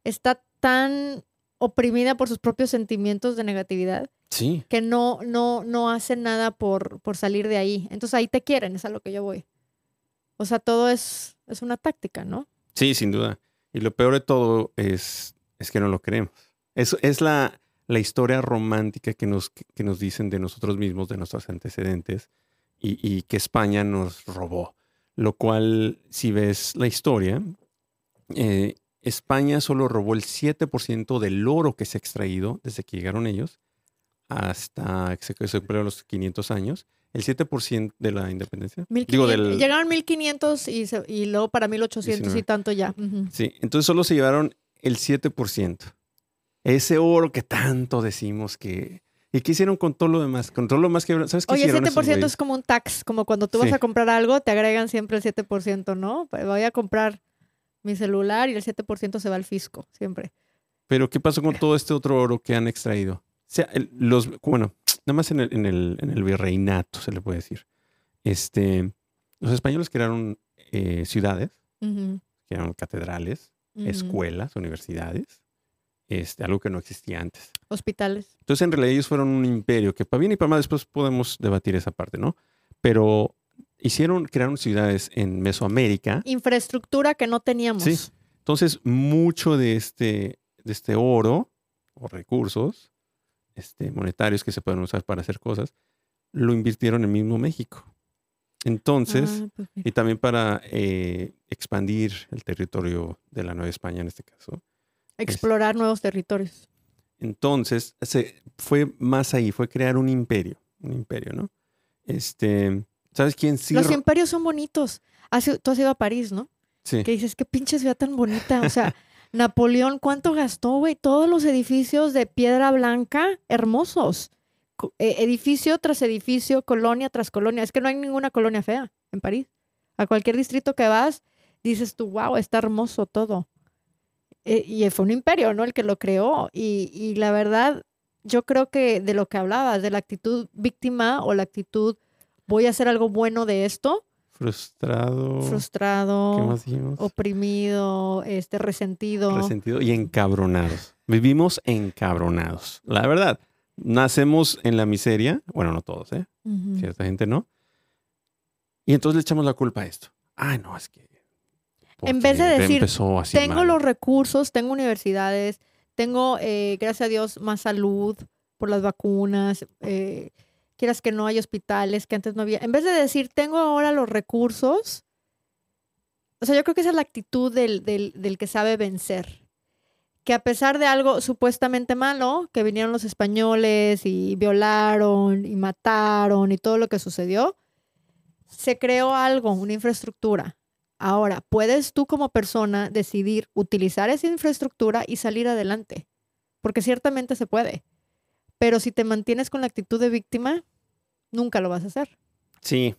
Está tan oprimida por sus propios sentimientos de negatividad Sí, que no, no, no hace nada por, por salir de ahí. Entonces ahí te quieren, es a lo que yo voy. O sea, todo es, es una táctica, ¿no? sí, sin duda. Y lo peor de todo es, es que no lo creemos. Es, es la, la historia romántica que nos, que nos dicen de nosotros mismos, de nuestros antecedentes, y, y que España nos robó. Lo cual, si ves la historia, eh, España solo robó el 7% del oro que se ha extraído desde que llegaron ellos hasta que se, cumplieron los 500 años. El 7% de la independencia. Digo, 1500 del, Llegaron 1500 y, se- y luego para 1800 y 19. tanto ya. Sí, entonces solo se llevaron el 7%. Ese oro que tanto decimos que... ¿Y qué hicieron con todo lo demás? Con todo lo demás que... ¿Sabes qué Oye, esos 7% güeyes? es como un tax, como cuando tú vas a comprar algo, te agregan siempre el 7%, ¿no? Pues Voy a comprar mi celular y el 7% se va al fisco, siempre. Pero ¿qué pasó con todo este otro oro que han extraído? O sea, el- los, bueno, nada más en el, en, el, en el virreinato se le puede decir. Este, los españoles crearon eh, ciudades, Ujú, crearon catedrales, escuelas, universidades, este, algo que no existía antes. Hospitales. Entonces, en realidad, ellos fueron un imperio, que para bien y para mal después podemos debatir esa parte, ¿no? Pero hicieron, crearon ciudades en Mesoamérica. Infraestructura que no teníamos. Sí. Entonces, mucho de este, de este oro o recursos este, monetarios que se pueden usar para hacer cosas, lo invirtieron en mismo México. Entonces, Ah, pues y también para eh, expandir el territorio de la Nueva España en este caso. Explorar nuevos territorios. Entonces, se, fue más ahí, fue crear un imperio, un imperio, ¿no? Este, ¿sabes quién sí? Los imperios son bonitos. Has tú has ido a París, ¿no? sí. Que dices, qué pinche ciudad tan bonita. O sea, [laughs] Napoleón, ¿cuánto gastó, güey? Todos los edificios de piedra blanca, hermosos. Eh, edificio tras edificio, colonia tras colonia. Es que no hay ninguna colonia fea en París. A cualquier distrito que vas, dices tú, wow, está hermoso todo. Eh, y fue un imperio, ¿no? El que lo creó. Y, y la verdad, yo creo que de lo que hablabas, de la actitud víctima o la actitud, voy a hacer algo bueno de esto, Frustrado. frustrado ¿Qué más dijimos? oprimido, este resentido. Resentido y encabronados. Vivimos encabronados. La verdad, nacemos en la miseria. Bueno, no todos, ¿eh? Ujú. Cierta gente no. Y entonces le echamos la culpa a esto. Ay, no, es que. En vez de decir, Tengo mal". los recursos, tengo universidades, tengo, eh, gracias a Dios, más salud por las vacunas. eh, quieras que no hay hospitales que antes no había. En vez de decir, tengo ahora los recursos, o sea, yo creo que esa es la actitud del, del, del que sabe vencer. Que a pesar de algo supuestamente malo, que vinieron los españoles y violaron y mataron y todo lo que sucedió, se creó algo, una infraestructura. Ahora, puedes tú como persona decidir utilizar esa infraestructura y salir adelante, porque ciertamente se puede. Pero si te mantienes con la actitud de víctima, nunca lo vas a hacer. Sí.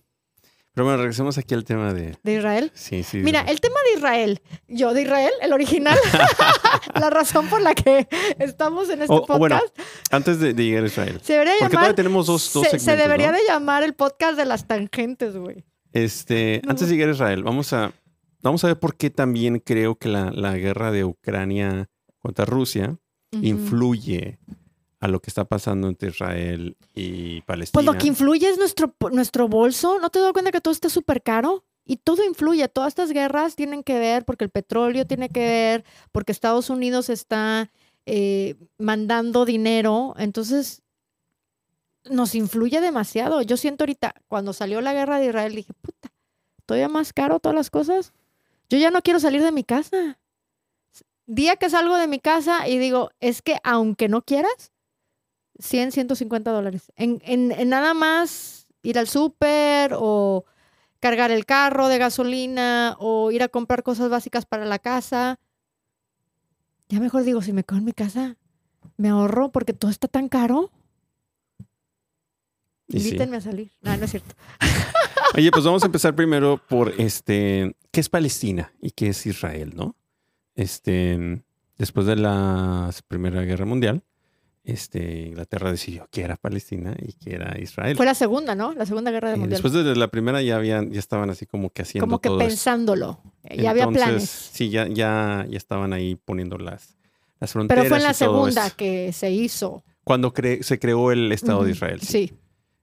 Pero bueno, regresemos aquí al tema de. ¿De Israel? Sí, sí. Mira, de- el tema de Israel, yo de Israel, el original, [laughs] [laughs] la razón por la que estamos en este O- o bueno, podcast, Antes de, de llegar a Israel. se debería Porque llamar, todavía tenemos dos, dos se, debería ¿no? de llamar el podcast de las tangentes, güey. Este, No. antes de llegar a Israel, vamos a, vamos a ver por qué también creo que la, la guerra de Ucrania contra Rusia influye a lo que está pasando entre Israel y Palestina. Pues lo que influye es nuestro, nuestro bolso. ¿No te das cuenta que todo está súper caro? Y todo influye. Todas estas guerras tienen que ver porque el petróleo tiene que ver, porque Estados Unidos está eh, mandando dinero. Entonces, nos influye demasiado. Yo siento ahorita, cuando salió la guerra de Israel, dije, puta, todavía más caro todas las cosas. Yo ya no quiero salir de mi casa. Día que salgo de mi casa y digo, es que aunque no quieras, 100, 150 dólares. En, en- en nada más ir al súper o cargar el carro de gasolina o ir a comprar cosas básicas para la casa. Ya mejor digo, si me quedo en mi casa, me ahorro porque todo está tan caro. Y sí. Invítenme a salir. No, no es cierto. [laughs] Oye, pues vamos a empezar primero por este, ¿qué es Palestina y qué es Israel, no? Este, después de la Primera Guerra Mundial, este, Inglaterra decidió que era Palestina y que era Israel. Fue la segunda, ¿no? La segunda guerra mundial. después de la primera ya habían, ya estaban así como que haciendo Como que todo pensándolo. Ya había planes. Sí, ya, ya, ya estaban ahí poniendo las, las fronteras. Pero fue en la segunda eso. que se hizo. Cuando cre- se creó el Estado de Israel. sí. Sí.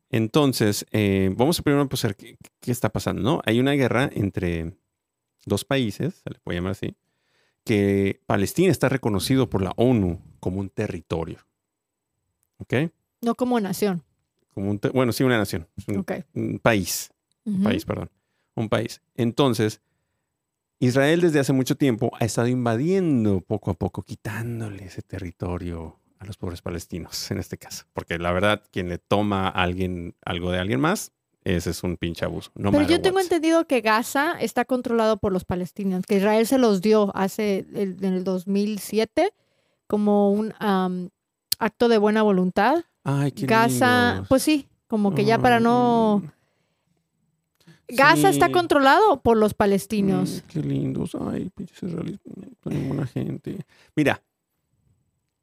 Entonces, eh, vamos a primero pues, a ver qué, qué está pasando, ¿no? Hay una guerra entre dos países, se le puede llamar así, que Palestina está reconocido por la ONU como un territorio. ¿Ok? No como nación. Como un bueno, sí, una nación. un, Ok. un país. Ujú. país, perdón. Un país. Entonces, Israel desde hace mucho tiempo ha estado invadiendo poco a poco, quitándole ese territorio a los pobres palestinos, en este caso. Porque la verdad, quien le toma a alguien algo de alguien más, ese es un pinche abuso. No Pero yo tengo entendido que Gaza está controlado por los palestinos, que Israel se los dio hace el- en el 2007 como un acto de buena voluntad. Ay, qué Gaza, pues sí, como que ya para no... Gaza está controlado por los palestinos. Mm, qué lindos. Ay, pinches israelíes, tan buena gente. Mira,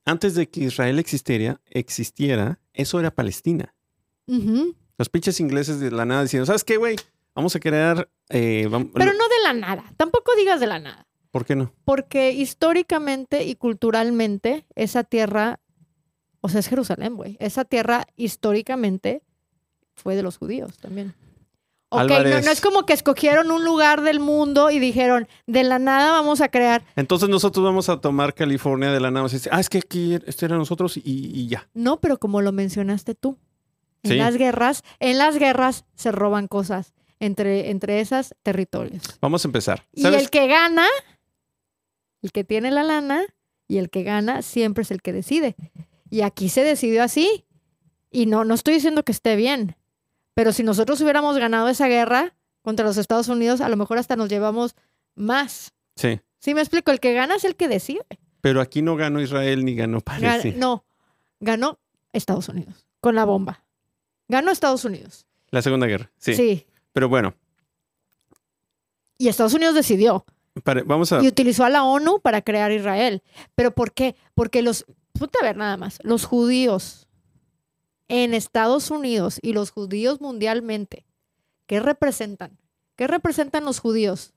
antes de que Israel existiera, existiera, eso era Palestina. Los pinches ingleses de la nada diciendo, ¿sabes qué, güey? Vamos a crear... eh, Pero no de la nada, tampoco digas de la nada, ¿Por qué no? porque históricamente y culturalmente esa tierra, o sea, es Jerusalén, güey, esa tierra históricamente fue de los judíos también. Ok, no, no es como que escogieron un lugar del mundo y dijeron, de la nada vamos a crear. Entonces nosotros vamos a tomar California de la nada. Ah, es que aquí este era nosotros y, y ya. No, pero como lo mencionaste tú, en Sí. las guerras, en las guerras se roban cosas entre, entre esas territorios. Vamos a empezar. Y el que gana, el que tiene la lana y el que gana siempre es el que decide. Y aquí se decidió así. Y no, no estoy diciendo que esté bien. Pero si nosotros hubiéramos ganado esa guerra contra los Estados Unidos, a lo mejor hasta nos llevamos más. Sí. ¿Sí me explico? El que gana es el que decide. Pero aquí no ganó Israel ni ganó Gan- Palestina. no, ganó Estados Unidos con la bomba. Ganó Estados Unidos. La Segunda Guerra. Sí. Sí. Pero bueno, Y Estados Unidos decidió. vamos a... y utilizó a la ONU para crear Israel. ¿Pero por qué? Porque los, ponte a ver nada más, los judíos en Estados Unidos y los judíos mundialmente, ¿qué representan? ¿Qué representan los judíos?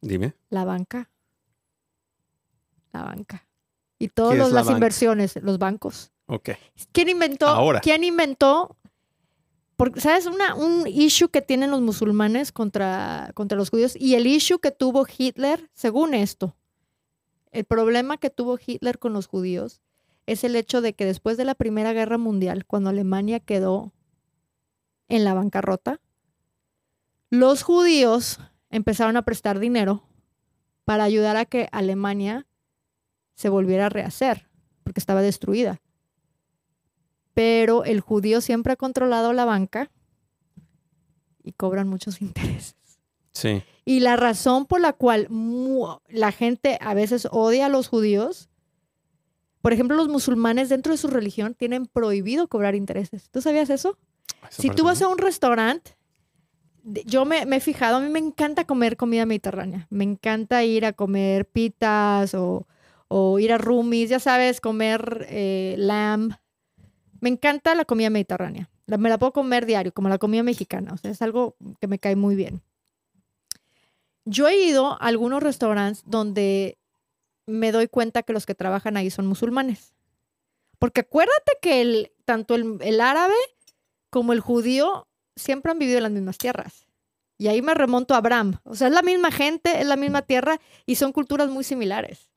Dime. La banca. La banca. Y ¿Qué todas la las inversiones, los bancos. Ok. ¿Quién inventó? Ahora. ¿Quién inventó? Porque, ¿sabes? Una, un issue que tienen los musulmanes contra, contra los judíos y el issue que tuvo Hitler, según esto, el problema que tuvo Hitler con los judíos es el hecho de que después de la Primera Guerra Mundial, cuando Alemania quedó en la bancarrota, los judíos empezaron a prestar dinero para ayudar a que Alemania se volviera a rehacer, porque estaba destruida pero el judío siempre ha controlado la banca y cobran muchos [laughs] intereses. Sí. Y la razón por la cual la gente a veces odia a los judíos, por ejemplo, los musulmanes dentro de su religión tienen prohibido cobrar intereses. ¿Tú sabías eso? Esa Si tú vas a un restaurante, yo me, me he fijado, a mí me encanta comer comida mediterránea. Me encanta ir a comer pitas o, o ir a roomies, ya sabes, comer eh, lamb. Me encanta la comida mediterránea. La- me la puedo comer diario, como la comida mexicana. O sea, es algo que me cae muy bien. Yo he ido a algunos restaurantes donde me doy cuenta que los que trabajan ahí son musulmanes. Porque acuérdate que tanto el, el árabe como el judío siempre han vivido en las mismas tierras. Y ahí me remonto a Abraham. O sea, es la misma gente, es la misma tierra y son culturas muy similares.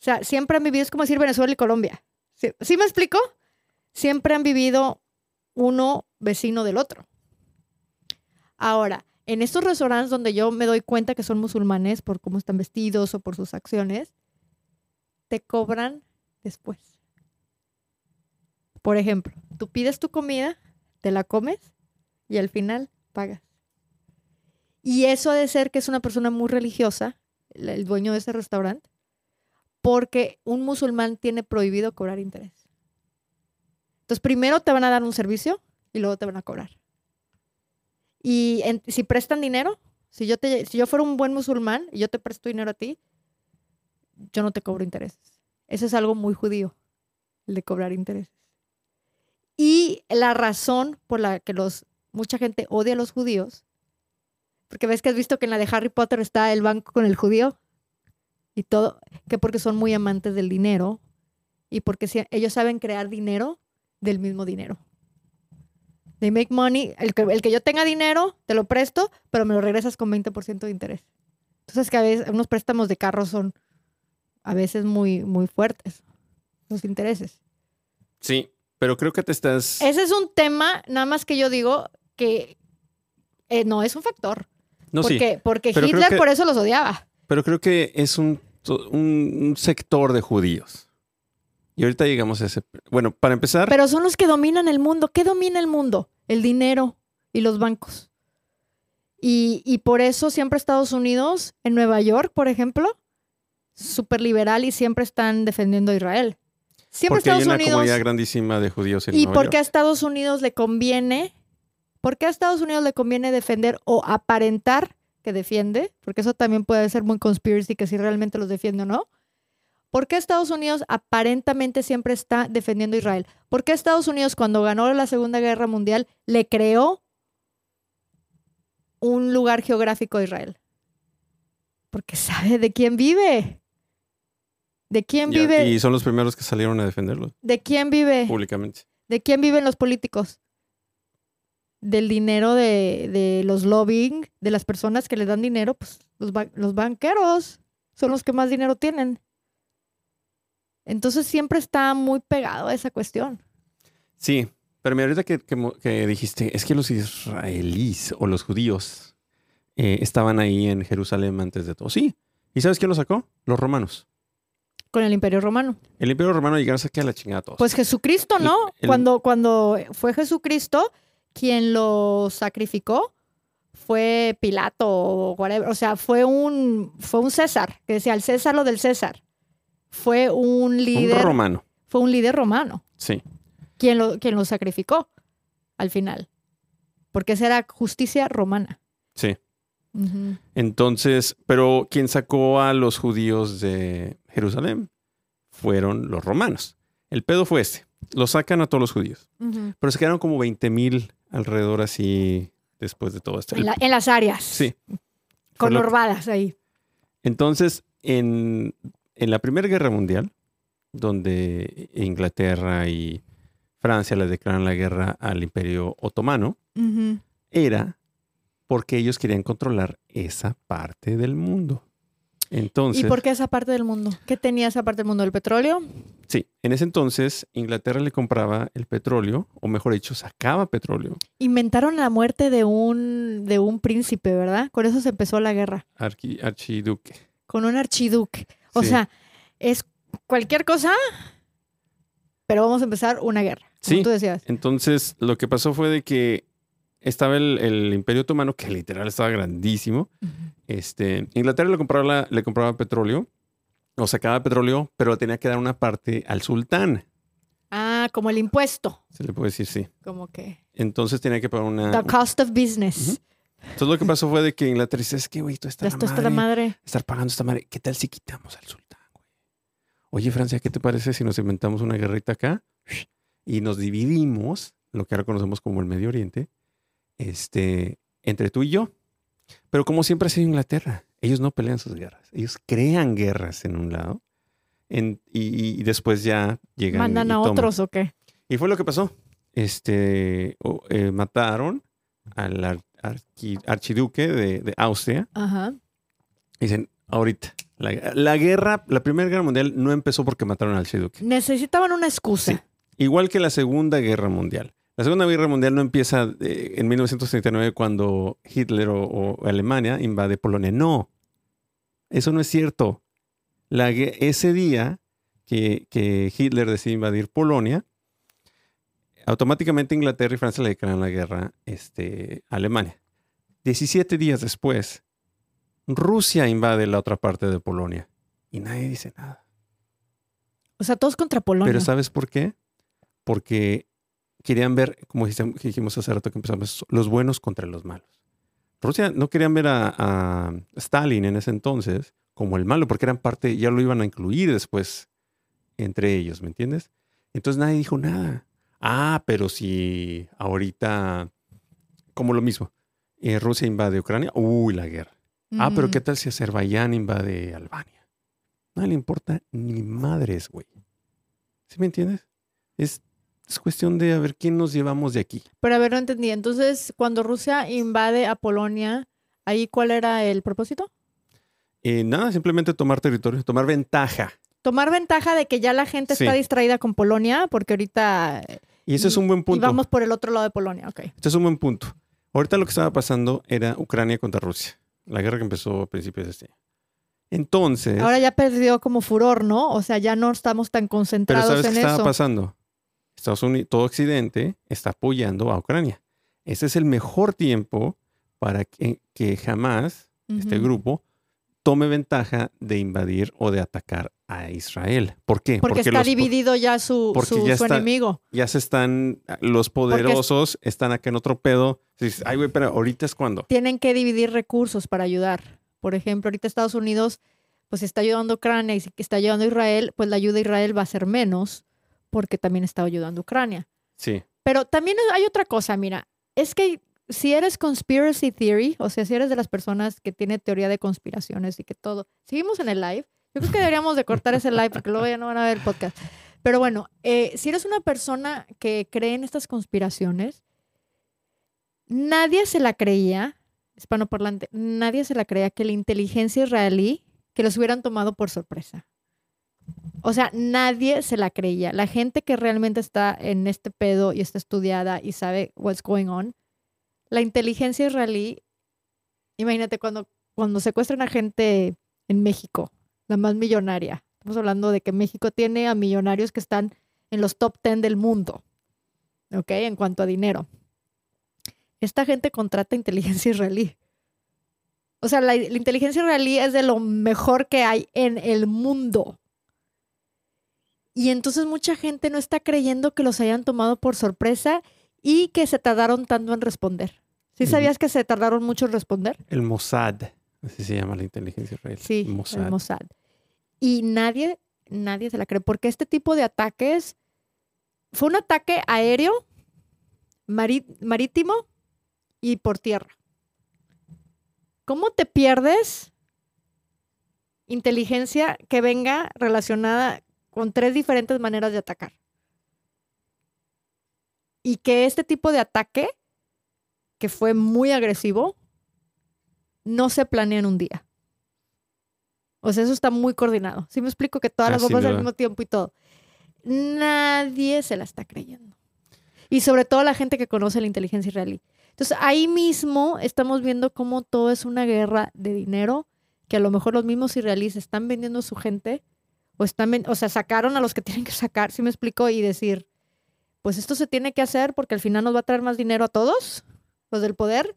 O sea, siempre han vivido, es como decir Venezuela y Colombia. ¿Sí, ¿Sí me explico? Siempre han vivido uno vecino del otro. Ahora, en estos restaurantes donde yo me doy cuenta que son musulmanes por cómo están vestidos o por sus acciones, te cobran después. Por ejemplo, tú pides tu comida, te la comes y al final pagas. Y eso ha de ser que es una persona muy religiosa, el dueño de ese restaurante, porque un musulmán tiene prohibido cobrar interés. Entonces, primero te van a dar un servicio y luego te van a cobrar. Y si prestan dinero, si yo, te, si yo fuera un buen musulmán y yo te presto dinero a ti, yo no te cobro intereses. Eso es algo muy judío, el de cobrar intereses. Y la razón por la que los, mucha gente odia a los judíos, porque ves que has visto que en la de Harry Potter está el banco con el judío y todo, que porque son muy amantes del dinero y porque ellos saben crear dinero del mismo dinero. They make money, el que, el que yo tenga dinero, te lo presto, pero me lo regresas con 20% de interés. Entonces que a veces unos préstamos de carro son a veces muy, muy fuertes, los intereses. Sí, pero creo que te estás... Ese es un tema, nada más que yo digo que eh, no es un factor. no, sí. porque porque pero creo Hitler que- por eso los odiaba. Pero creo que es un, un, un sector de judíos. Y ahorita llegamos a ese... Bueno, para empezar, Pero son los que dominan el mundo. ¿Qué domina el mundo? El dinero y los bancos. Y, y por eso siempre Estados Unidos, en Nueva York, por ejemplo, súper liberal y siempre están defendiendo a Israel. Siempre porque hay Estados una Unidos. comunidad grandísima de judíos en ¿Y Nueva por qué a York. Estados Unidos le conviene? ¿Por qué a Estados Unidos le conviene defender o aparentar que defiende? Porque eso también puede ser muy conspiracy que si realmente los defiende o no. ¿Por qué Estados Unidos aparentemente siempre está defendiendo a Israel? ¿Por qué Estados Unidos cuando ganó la Segunda Guerra Mundial le creó un lugar geográfico a Israel? Porque sabe de quién vive. ¿De quién Ya, vive? Y son los primeros que salieron a defenderlo ¿De quién vive? públicamente. ¿De quién viven los políticos? del dinero de, de los lobbying, de las personas que le dan dinero, pues los, ba- los banqueros son los que más dinero tienen. Entonces siempre está muy pegado a esa cuestión. Sí, pero mira, ahorita que, que mo- que dijiste, es que los israelíes o los judíos eh, estaban ahí en Jerusalén antes de todo. Sí. ¿Y sabes quién lo sacó? Los romanos. Con el Imperio Romano. El imperio romano llegaron a sacar a la chingada a todos. Pues Jesucristo, El- ¿no? el- Cuando, cuando fue Jesucristo quien lo sacrificó, fue Pilato o whatever. O sea, fue un, fue un César, que decía el César lo del César. Fue un un líder, romano. fue un líder romano Sí. quien lo, quien lo sacrificó al final. Porque esa era justicia romana. Sí. Entonces, pero quien sacó a los judíos de Jerusalén fueron los romanos. El pedo fue este. Lo sacan a todos los judíos. Pero se quedaron como 20 mil alrededor así después de todo esto. En, la- en las áreas. Sí. Conurbadas ahí. Entonces, en, en la Primera Guerra Mundial, donde Inglaterra y Francia le declaran la guerra al Imperio Otomano, era porque ellos querían controlar esa parte del mundo. Entonces, ¿Y por qué esa parte del mundo? ¿Qué tenía esa parte del mundo? ¿El petróleo? sí, en ese entonces Inglaterra le compraba el petróleo, o mejor dicho, sacaba petróleo. Inventaron la muerte de un, de un príncipe, ¿verdad? Con eso se empezó la guerra. Arqui- archiduque. Con un archiduque. O Sí. sea, es cualquier cosa, pero vamos a empezar una guerra. Como Sí. tú decías. Entonces, lo que pasó fue de que estaba el, el Imperio Otomano, que literal estaba grandísimo. Este, Inglaterra le compraba, le compraba petróleo, o sacaba petróleo, pero tenía que dar una parte al sultán. Ah, como el impuesto. Se le puede decir sí. Como que. Entonces tenía que pagar una. The cost of business. Ujú. Entonces lo que pasó fue de que Inglaterra dice, es que, güey, tú estás Esto está la madre. estar pagando esta madre. ¿Qué tal si quitamos al sultán, güey? Oye, Francia, ¿qué te parece si nos inventamos una guerrita acá y nos dividimos, lo que ahora conocemos como el Medio Oriente, este, entre tú y yo? Pero como siempre ha sido Inglaterra, ellos no pelean sus guerras. Ellos crean guerras en un lado en- y, y después ya llegan ¿Mandan y a toman. otros o qué? Y fue lo que pasó. Este, o- eh, mataron al archiduque de, de Austria. Ajá. Dicen, ahorita, la, la guerra, la Primera Guerra Mundial no empezó porque mataron al archiduque. Necesitaban una excusa. Sí. Igual que la Segunda Guerra Mundial. La Segunda Guerra Mundial no empieza eh, en 1939 cuando Hitler o, o Alemania invade Polonia. No, eso no es cierto. La ese día que, que Hitler decide invadir Polonia, automáticamente Inglaterra y Francia le declaran la guerra este, a Alemania. 17 días después, Rusia invade la otra parte de Polonia y nadie dice nada. O sea, todos contra Polonia. Pero ¿sabes por qué? Porque querían ver, como dijimos hace rato que empezamos, los buenos contra los malos. Rusia no querían ver a, a Stalin en ese entonces como el malo, porque eran parte, ya lo iban a incluir después entre ellos, ¿me entiendes? Entonces nadie dijo nada. Ah, pero si ahorita, como lo mismo, eh, Rusia invade Ucrania, uy, la guerra. Ah, pero. ¿qué tal si Azerbaiyán invade Albania? No le importa ni madres, güey. ¿Sí me entiendes? Es, es cuestión de a ver quién nos llevamos de aquí. Pero a ver, no entendí. Entonces, cuando Rusia invade a Polonia, ¿ahí cuál era el propósito? Eh, nada, simplemente tomar territorio, tomar ventaja. Tomar ventaja de que ya la gente está distraída con Polonia, porque ahorita Y ese es un buen y punto. vamos por el otro lado de Polonia, ok. Este es un buen punto. Ahorita lo que estaba pasando era Ucrania contra Rusia. La guerra que empezó a principios de este año. Entonces, Ahora ya perdió como furor, ¿no? O sea, ya no estamos tan pero concentrados ¿sabes qué estaba eso. pasando? Estados Unidos, todo Occidente está apoyando a Ucrania. Ese es el mejor tiempo para que, que jamás este grupo tome ventaja de invadir o de atacar a Israel. ¿Por qué? Porque, está los dividido ya su, porque su- ya su está- enemigo. ya se están, los poderosos están acá en otro pedo. Dices, Ay, güey, pero ahorita es cuando. Tienen que dividir recursos para ayudar. Por ejemplo, ahorita Estados Unidos pues está ayudando a Ucrania y si está ayudando a Israel, pues la ayuda a Israel va a ser menos porque también está ayudando a Ucrania. Sí, Pero también hay otra cosa, mira, es que si eres conspiracy theory, o sea, si eres de las personas que tiene teoría de conspiraciones y que todo, seguimos en el live, yo creo que deberíamos de cortar ese live porque luego ya no van a ver el podcast. Pero bueno, eh, si eres una persona que cree en estas conspiraciones, nadie se la creía, hispanoparlante, nadie se la creía que la inteligencia israelí, que los hubieran tomado por sorpresa. O sea, nadie se la creía. La gente que realmente está en este pedo y está estudiada y sabe what's going on, la inteligencia israelí, imagínate cuando, cuando secuestran a gente en México, la más millonaria. Estamos hablando de que México tiene a millonarios que están en los top 10 del mundo, ¿ok? En cuanto a dinero. Esta gente contrata inteligencia israelí. O sea, la, la inteligencia israelí es de lo mejor que hay en el mundo. Y entonces mucha gente no está creyendo que los hayan tomado por sorpresa y que se tardaron tanto en responder. ¿Sí sabías que se tardaron mucho en responder? El Mossad, así se llama la inteligencia israelí. Sí, Mossad. el Mossad. Y nadie, nadie se la cree, porque este tipo de ataques fue un ataque aéreo, marítimo y por tierra. ¿Cómo te pierdes inteligencia que venga relacionada con tres diferentes maneras de atacar? Y que este tipo de ataque, que fue muy agresivo, no se planea en un día. O sea, eso está muy coordinado. Sí me explico que todas Ah, las bombas al mismo tiempo y todo. Nadie se la está creyendo. Y sobre todo la gente que conoce la inteligencia israelí. Entonces, ahí mismo estamos viendo cómo todo es una guerra de dinero, que a lo mejor los mismos israelíes están vendiendo a su gente, o, están, o sea, sacaron a los que [laughs] tienen que sacar, ¿sí me explico? Y decir, pues esto se tiene que hacer porque al final nos va a traer más dinero a todos, los del poder.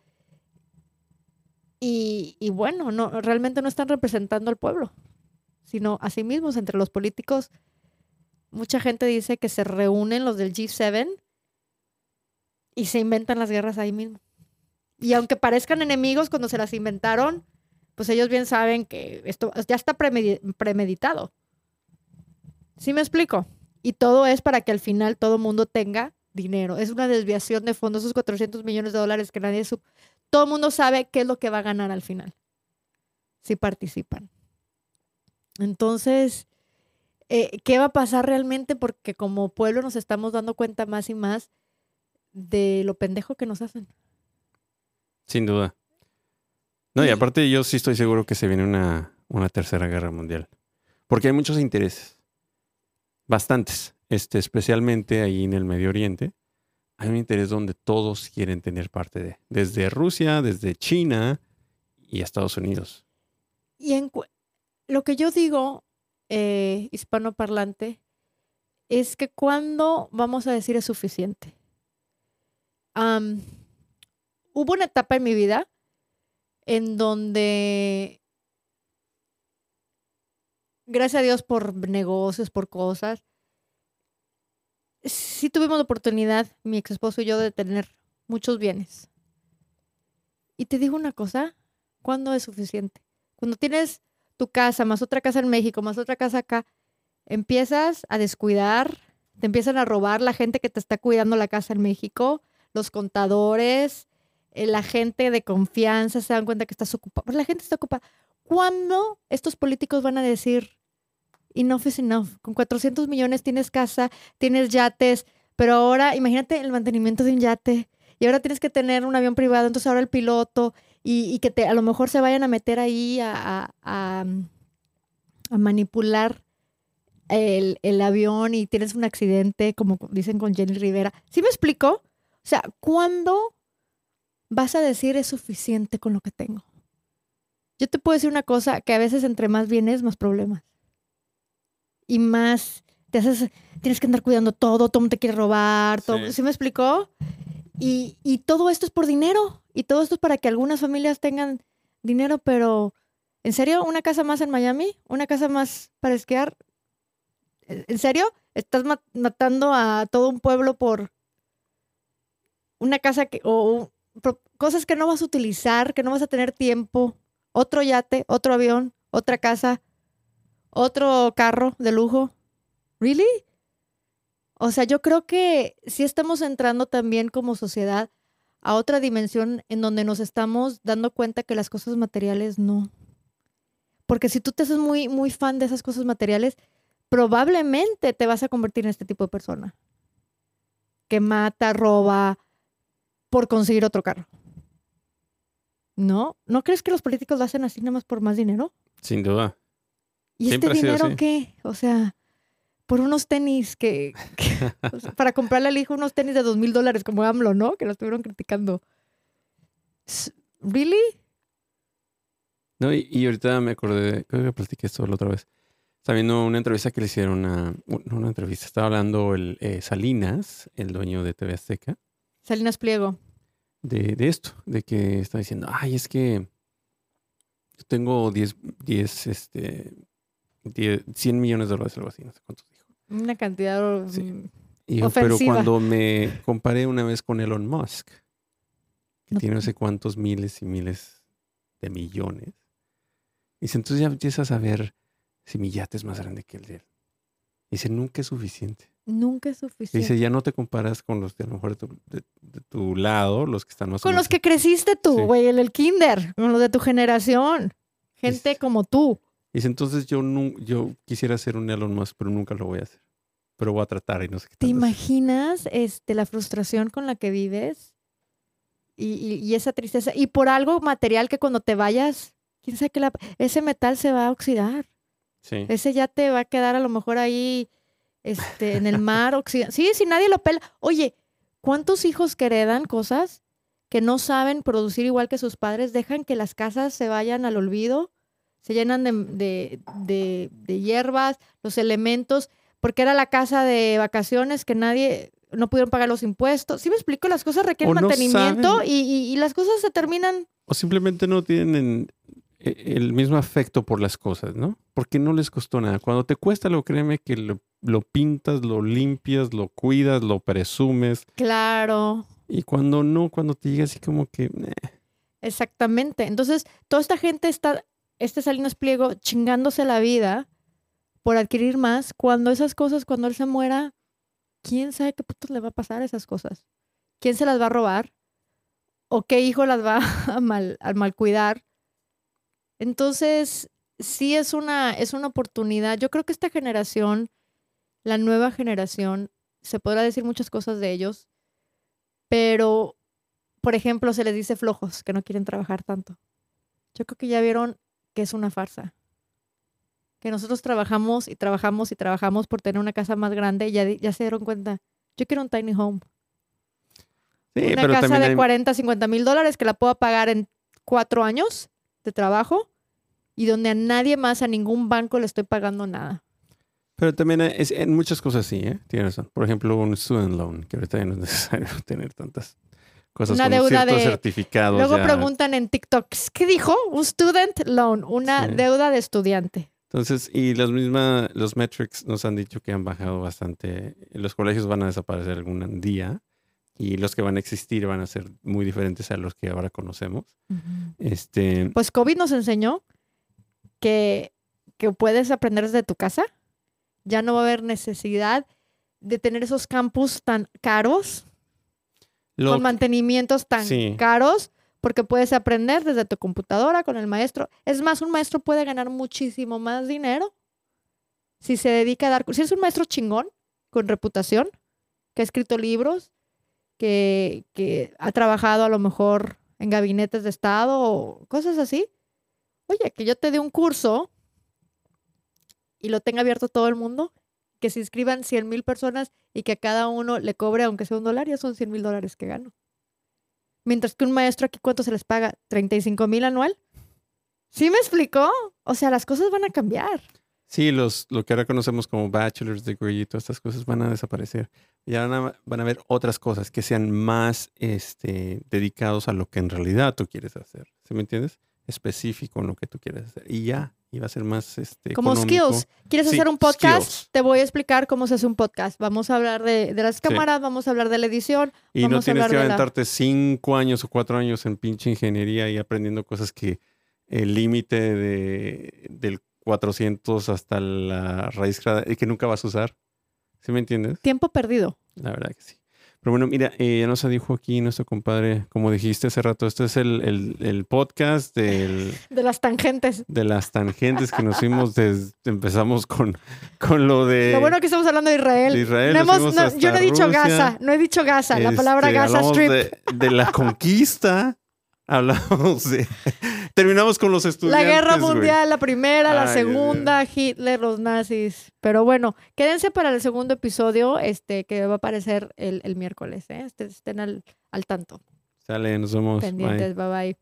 Y, y bueno, no, realmente no están representando al pueblo, sino a sí mismos, entre los políticos. Mucha gente dice que se reúnen los del G7 y se inventan las guerras ahí mismo. Y aunque parezcan enemigos cuando se las inventaron, pues ellos bien saben que esto ya está premedi- premeditado. ¿Sí me explico? Y todo es para que al final todo mundo tenga dinero. Es una desviación de fondos, esos 400 millones de dólares que nadie supo. Todo el mundo sabe qué es lo que va a ganar al final, si participan. Entonces, eh, ¿qué va a pasar realmente? Porque como pueblo nos estamos dando cuenta más y más de lo pendejo que nos hacen. Sin duda. No, y Y- aparte yo sí estoy seguro que se viene una, una tercera guerra mundial. Porque hay muchos intereses. Bastantes. Este, especialmente ahí en el Medio Oriente. Hay un interés donde todos quieren tener parte de. Desde Rusia, desde China y Estados Unidos. Y lo que yo digo, eh, hispanoparlante, es que cuando vamos a decir es suficiente. Hubo una etapa en mi vida en donde, gracias a Dios por negocios, por cosas, sí tuvimos la oportunidad, mi ex esposo y yo, de tener muchos bienes. Y te digo una cosa, ¿cuándo es suficiente? Cuando tienes tu casa, más otra casa en México, más otra casa acá, empiezas a descuidar, te empiezan a robar la gente que te está cuidando la casa en México, los contadores, eh, la gente de confianza se dan cuenta que estás ocupado. Pues la gente está ocupada. ¿Cuándo estos políticos van a decir, enough is enough? Con 400 millones tienes casa, tienes yates, pero ahora imagínate el mantenimiento de un yate y ahora tienes que tener un avión privado, entonces ahora el piloto y, que a lo mejor se vayan a meter ahí a manipular el, el avión y tienes un accidente, como dicen con Jenny Rivera. ¿Sí me explico? O sea, ¿cuándo vas a decir es suficiente con lo que tengo? Yo te puedo decir una cosa, que a veces entre más vienes, más problemas. Y más, te haces, tienes que andar cuidando todo, todo te quiere robar, todo, Sí. ¿sí me explicó? Y, y todo esto es por dinero. Y todo esto es para que algunas familias tengan dinero, pero ¿en serio? ¿Una casa más en Miami? ¿Una casa más para esquiar? ¿En serio? ¿Estás ma- matando a todo un pueblo por una casa que, o cosas que no vas a utilizar, que no vas a tener tiempo? Otro yate, otro avión, otra casa, otro carro de lujo. ¿Really? O sea, yo creo que sí estamos entrando también como sociedad a otra dimensión en donde nos estamos dando cuenta que las cosas materiales no. Porque si tú te haces muy, muy fan de esas cosas materiales, probablemente te vas a convertir en este tipo de persona. Que mata, roba, por conseguir otro carro. ¿No? ¿No crees que los políticos lo hacen así nada más por más dinero? Sin duda. ¿Y Siempre este dinero así. qué? O sea, por unos tenis que, que- [laughs] o sea, para comprarle al hijo unos tenis de dos mil dólares como AMLO, ¿no? Que lo estuvieron criticando. ¿Really? No, y, y ahorita me acordé, creo que platiqué esto la otra vez. Estaba viendo una entrevista que le hicieron a, una entrevista, estaba hablando el eh, Salinas, el dueño de TV Azteca, Salinas Pliego. De, de esto, de que está diciendo, ay, es que yo tengo 10, 10, este, 10, 100 millones de dólares, algo así, no sé cuántos dijo. Una cantidad. Sí. mm, Y pero Ofensiva. cuando me comparé una vez con Elon Musk, que No- tiene no sé cuántos miles y miles de millones, dice, entonces ya empiezas a ver si mi yate es más grande que el de él. Dice, nunca es suficiente. Nunca es suficiente. Dice, ya no te comparas con los de a lo mejor de tu, de- de tu lado, los que están más con los que creciste tú, Sí. güey, en el kinder, con los de tu generación. Gente Dice- como tú. Dice, entonces yo, yo quisiera ser un Elon Musk, pero nunca lo voy a hacer. Pero voy a tratar y no sé qué ¿Te tanto hacer". imaginas este, la frustración con la que vives? Y, y- y esa tristeza. Y por algo material que cuando te vayas, quién sabe la- ese metal se va a oxidar. Sí. Ese ya te va a quedar a lo mejor ahí este, en el mar [laughs] oxidado. Sí, si nadie lo pela. Oye, ¿cuántos hijos que heredan cosas que no saben producir igual que sus padres? Dejan que las casas se vayan al olvido, se llenan de, de- de- de hierbas, los elementos, porque era la casa de vacaciones que nadie, no pudieron pagar los impuestos. ¿Sí me explico? Las cosas requieren no mantenimiento y, y- y las cosas se terminan. O simplemente no tienen el mismo afecto por las cosas, ¿no? Porque no les costó nada. Cuando te cuesta algo, créeme que lo, lo pintas, lo limpias, lo cuidas, lo presumes. Claro. Y cuando no, cuando te llega así como que... eh, Exactamente. Entonces, toda esta gente está, este Salinas Pliego, chingándose la vida por adquirir más, cuando esas cosas, cuando él se muera, ¿quién sabe qué putos le va a pasar a esas cosas? ¿Quién se las va a robar? ¿O qué hijo las va [laughs] a mal, a mal cuidar? Entonces, sí es una, es una oportunidad. Yo creo que esta generación, la nueva generación, se podrá decir muchas cosas de ellos, pero por ejemplo, se les dice flojos, que no quieren trabajar tanto. Yo creo que ya vieron que es una farsa. Que nosotros trabajamos y trabajamos y trabajamos por tener una casa más grande y ya, ya se dieron cuenta. Yo quiero un tiny home. Sí, una pero casa de hay- 40, 50 mil dólares que la puedo pagar en cuatro años de trabajo y donde a nadie más, a ningún banco le estoy pagando nada. Pero también es, en muchas cosas sí, ¿eh? Tienes razón. Por ejemplo, un student loan, que ahorita ya no es necesario [laughs] tener tantas cosas Una con deuda de- certificados. Luego ya. preguntan en TikTok, ¿qué dijo? Un student loan, una Sí. deuda de estudiante. Entonces, y las mismas, los metrics nos han dicho que han bajado bastante. Los colegios van a desaparecer algún día y los que van a existir van a ser muy diferentes a los que ahora conocemos. Este, Pues COVID nos enseñó que, que puedes aprender desde tu casa. Ya no va a haber necesidad de tener esos campus tan caros, lo, con mantenimientos tan sí. caros, porque puedes aprender desde tu computadora con el maestro. Es más, un maestro puede ganar muchísimo más dinero si se dedica a dar... Si es un maestro chingón, con reputación, que ha escrito libros, que, que ha trabajado a lo mejor en gabinetes de Estado o cosas así. Oye, que yo te dé un curso y lo tenga abierto todo el mundo, que se inscriban 100 mil personas y que a cada uno le cobre, aunque sea un dólar, ya son 100 mil dólares que gano. Mientras que un maestro aquí, ¿cuánto se les paga? ¿35 mil anual? ¿Sí me explicó? O sea, las cosas van a cambiar. Sí, los, lo que ahora conocemos como bachelor's degree y todas estas cosas van a desaparecer. Ya van a, van a haber otras cosas que sean más este, dedicados a lo que en realidad tú quieres hacer. ¿Sí me entiendes? Específico en lo que tú quieres hacer. Y ya, y va a ser más este, Como económico. skills. ¿Quieres Sí, hacer un podcast? skills. Te voy a explicar cómo se hace un podcast. Vamos a hablar de, de las cámaras, vamos a hablar de la edición. Y no Vamos a tienes hablar que de la- aventarte cinco años o cuatro años en pinche ingeniería y aprendiendo cosas que el límite de, del 400 hasta la raíz y que nunca vas a usar. ¿Sí me entiendes? Tiempo perdido. La verdad que sí. Pero bueno, mira, eh, ya nos dijo aquí nuestro compadre, como dijiste hace rato, este es el, el- el podcast del, De las tangentes. de las tangentes que nos fuimos desde, empezamos con, con lo de Lo bueno que estamos hablando de Israel. de Israel, No hemos- no, yo no he dicho Rusia. Gaza, no he dicho Gaza, la palabra Este, Gaza hablamos Strip. De, de la conquista, [laughs] hablamos de... Terminamos con los La estudiantes, guerra güey. mundial, la primera, la Ay, segunda, Hitler, los nazis. Pero bueno, quédense para el segundo episodio, este, que va a aparecer el, el miércoles, ¿eh? Este- Estén al, al tanto, Sale, nos vemos. Bye. pendientes, bye bye.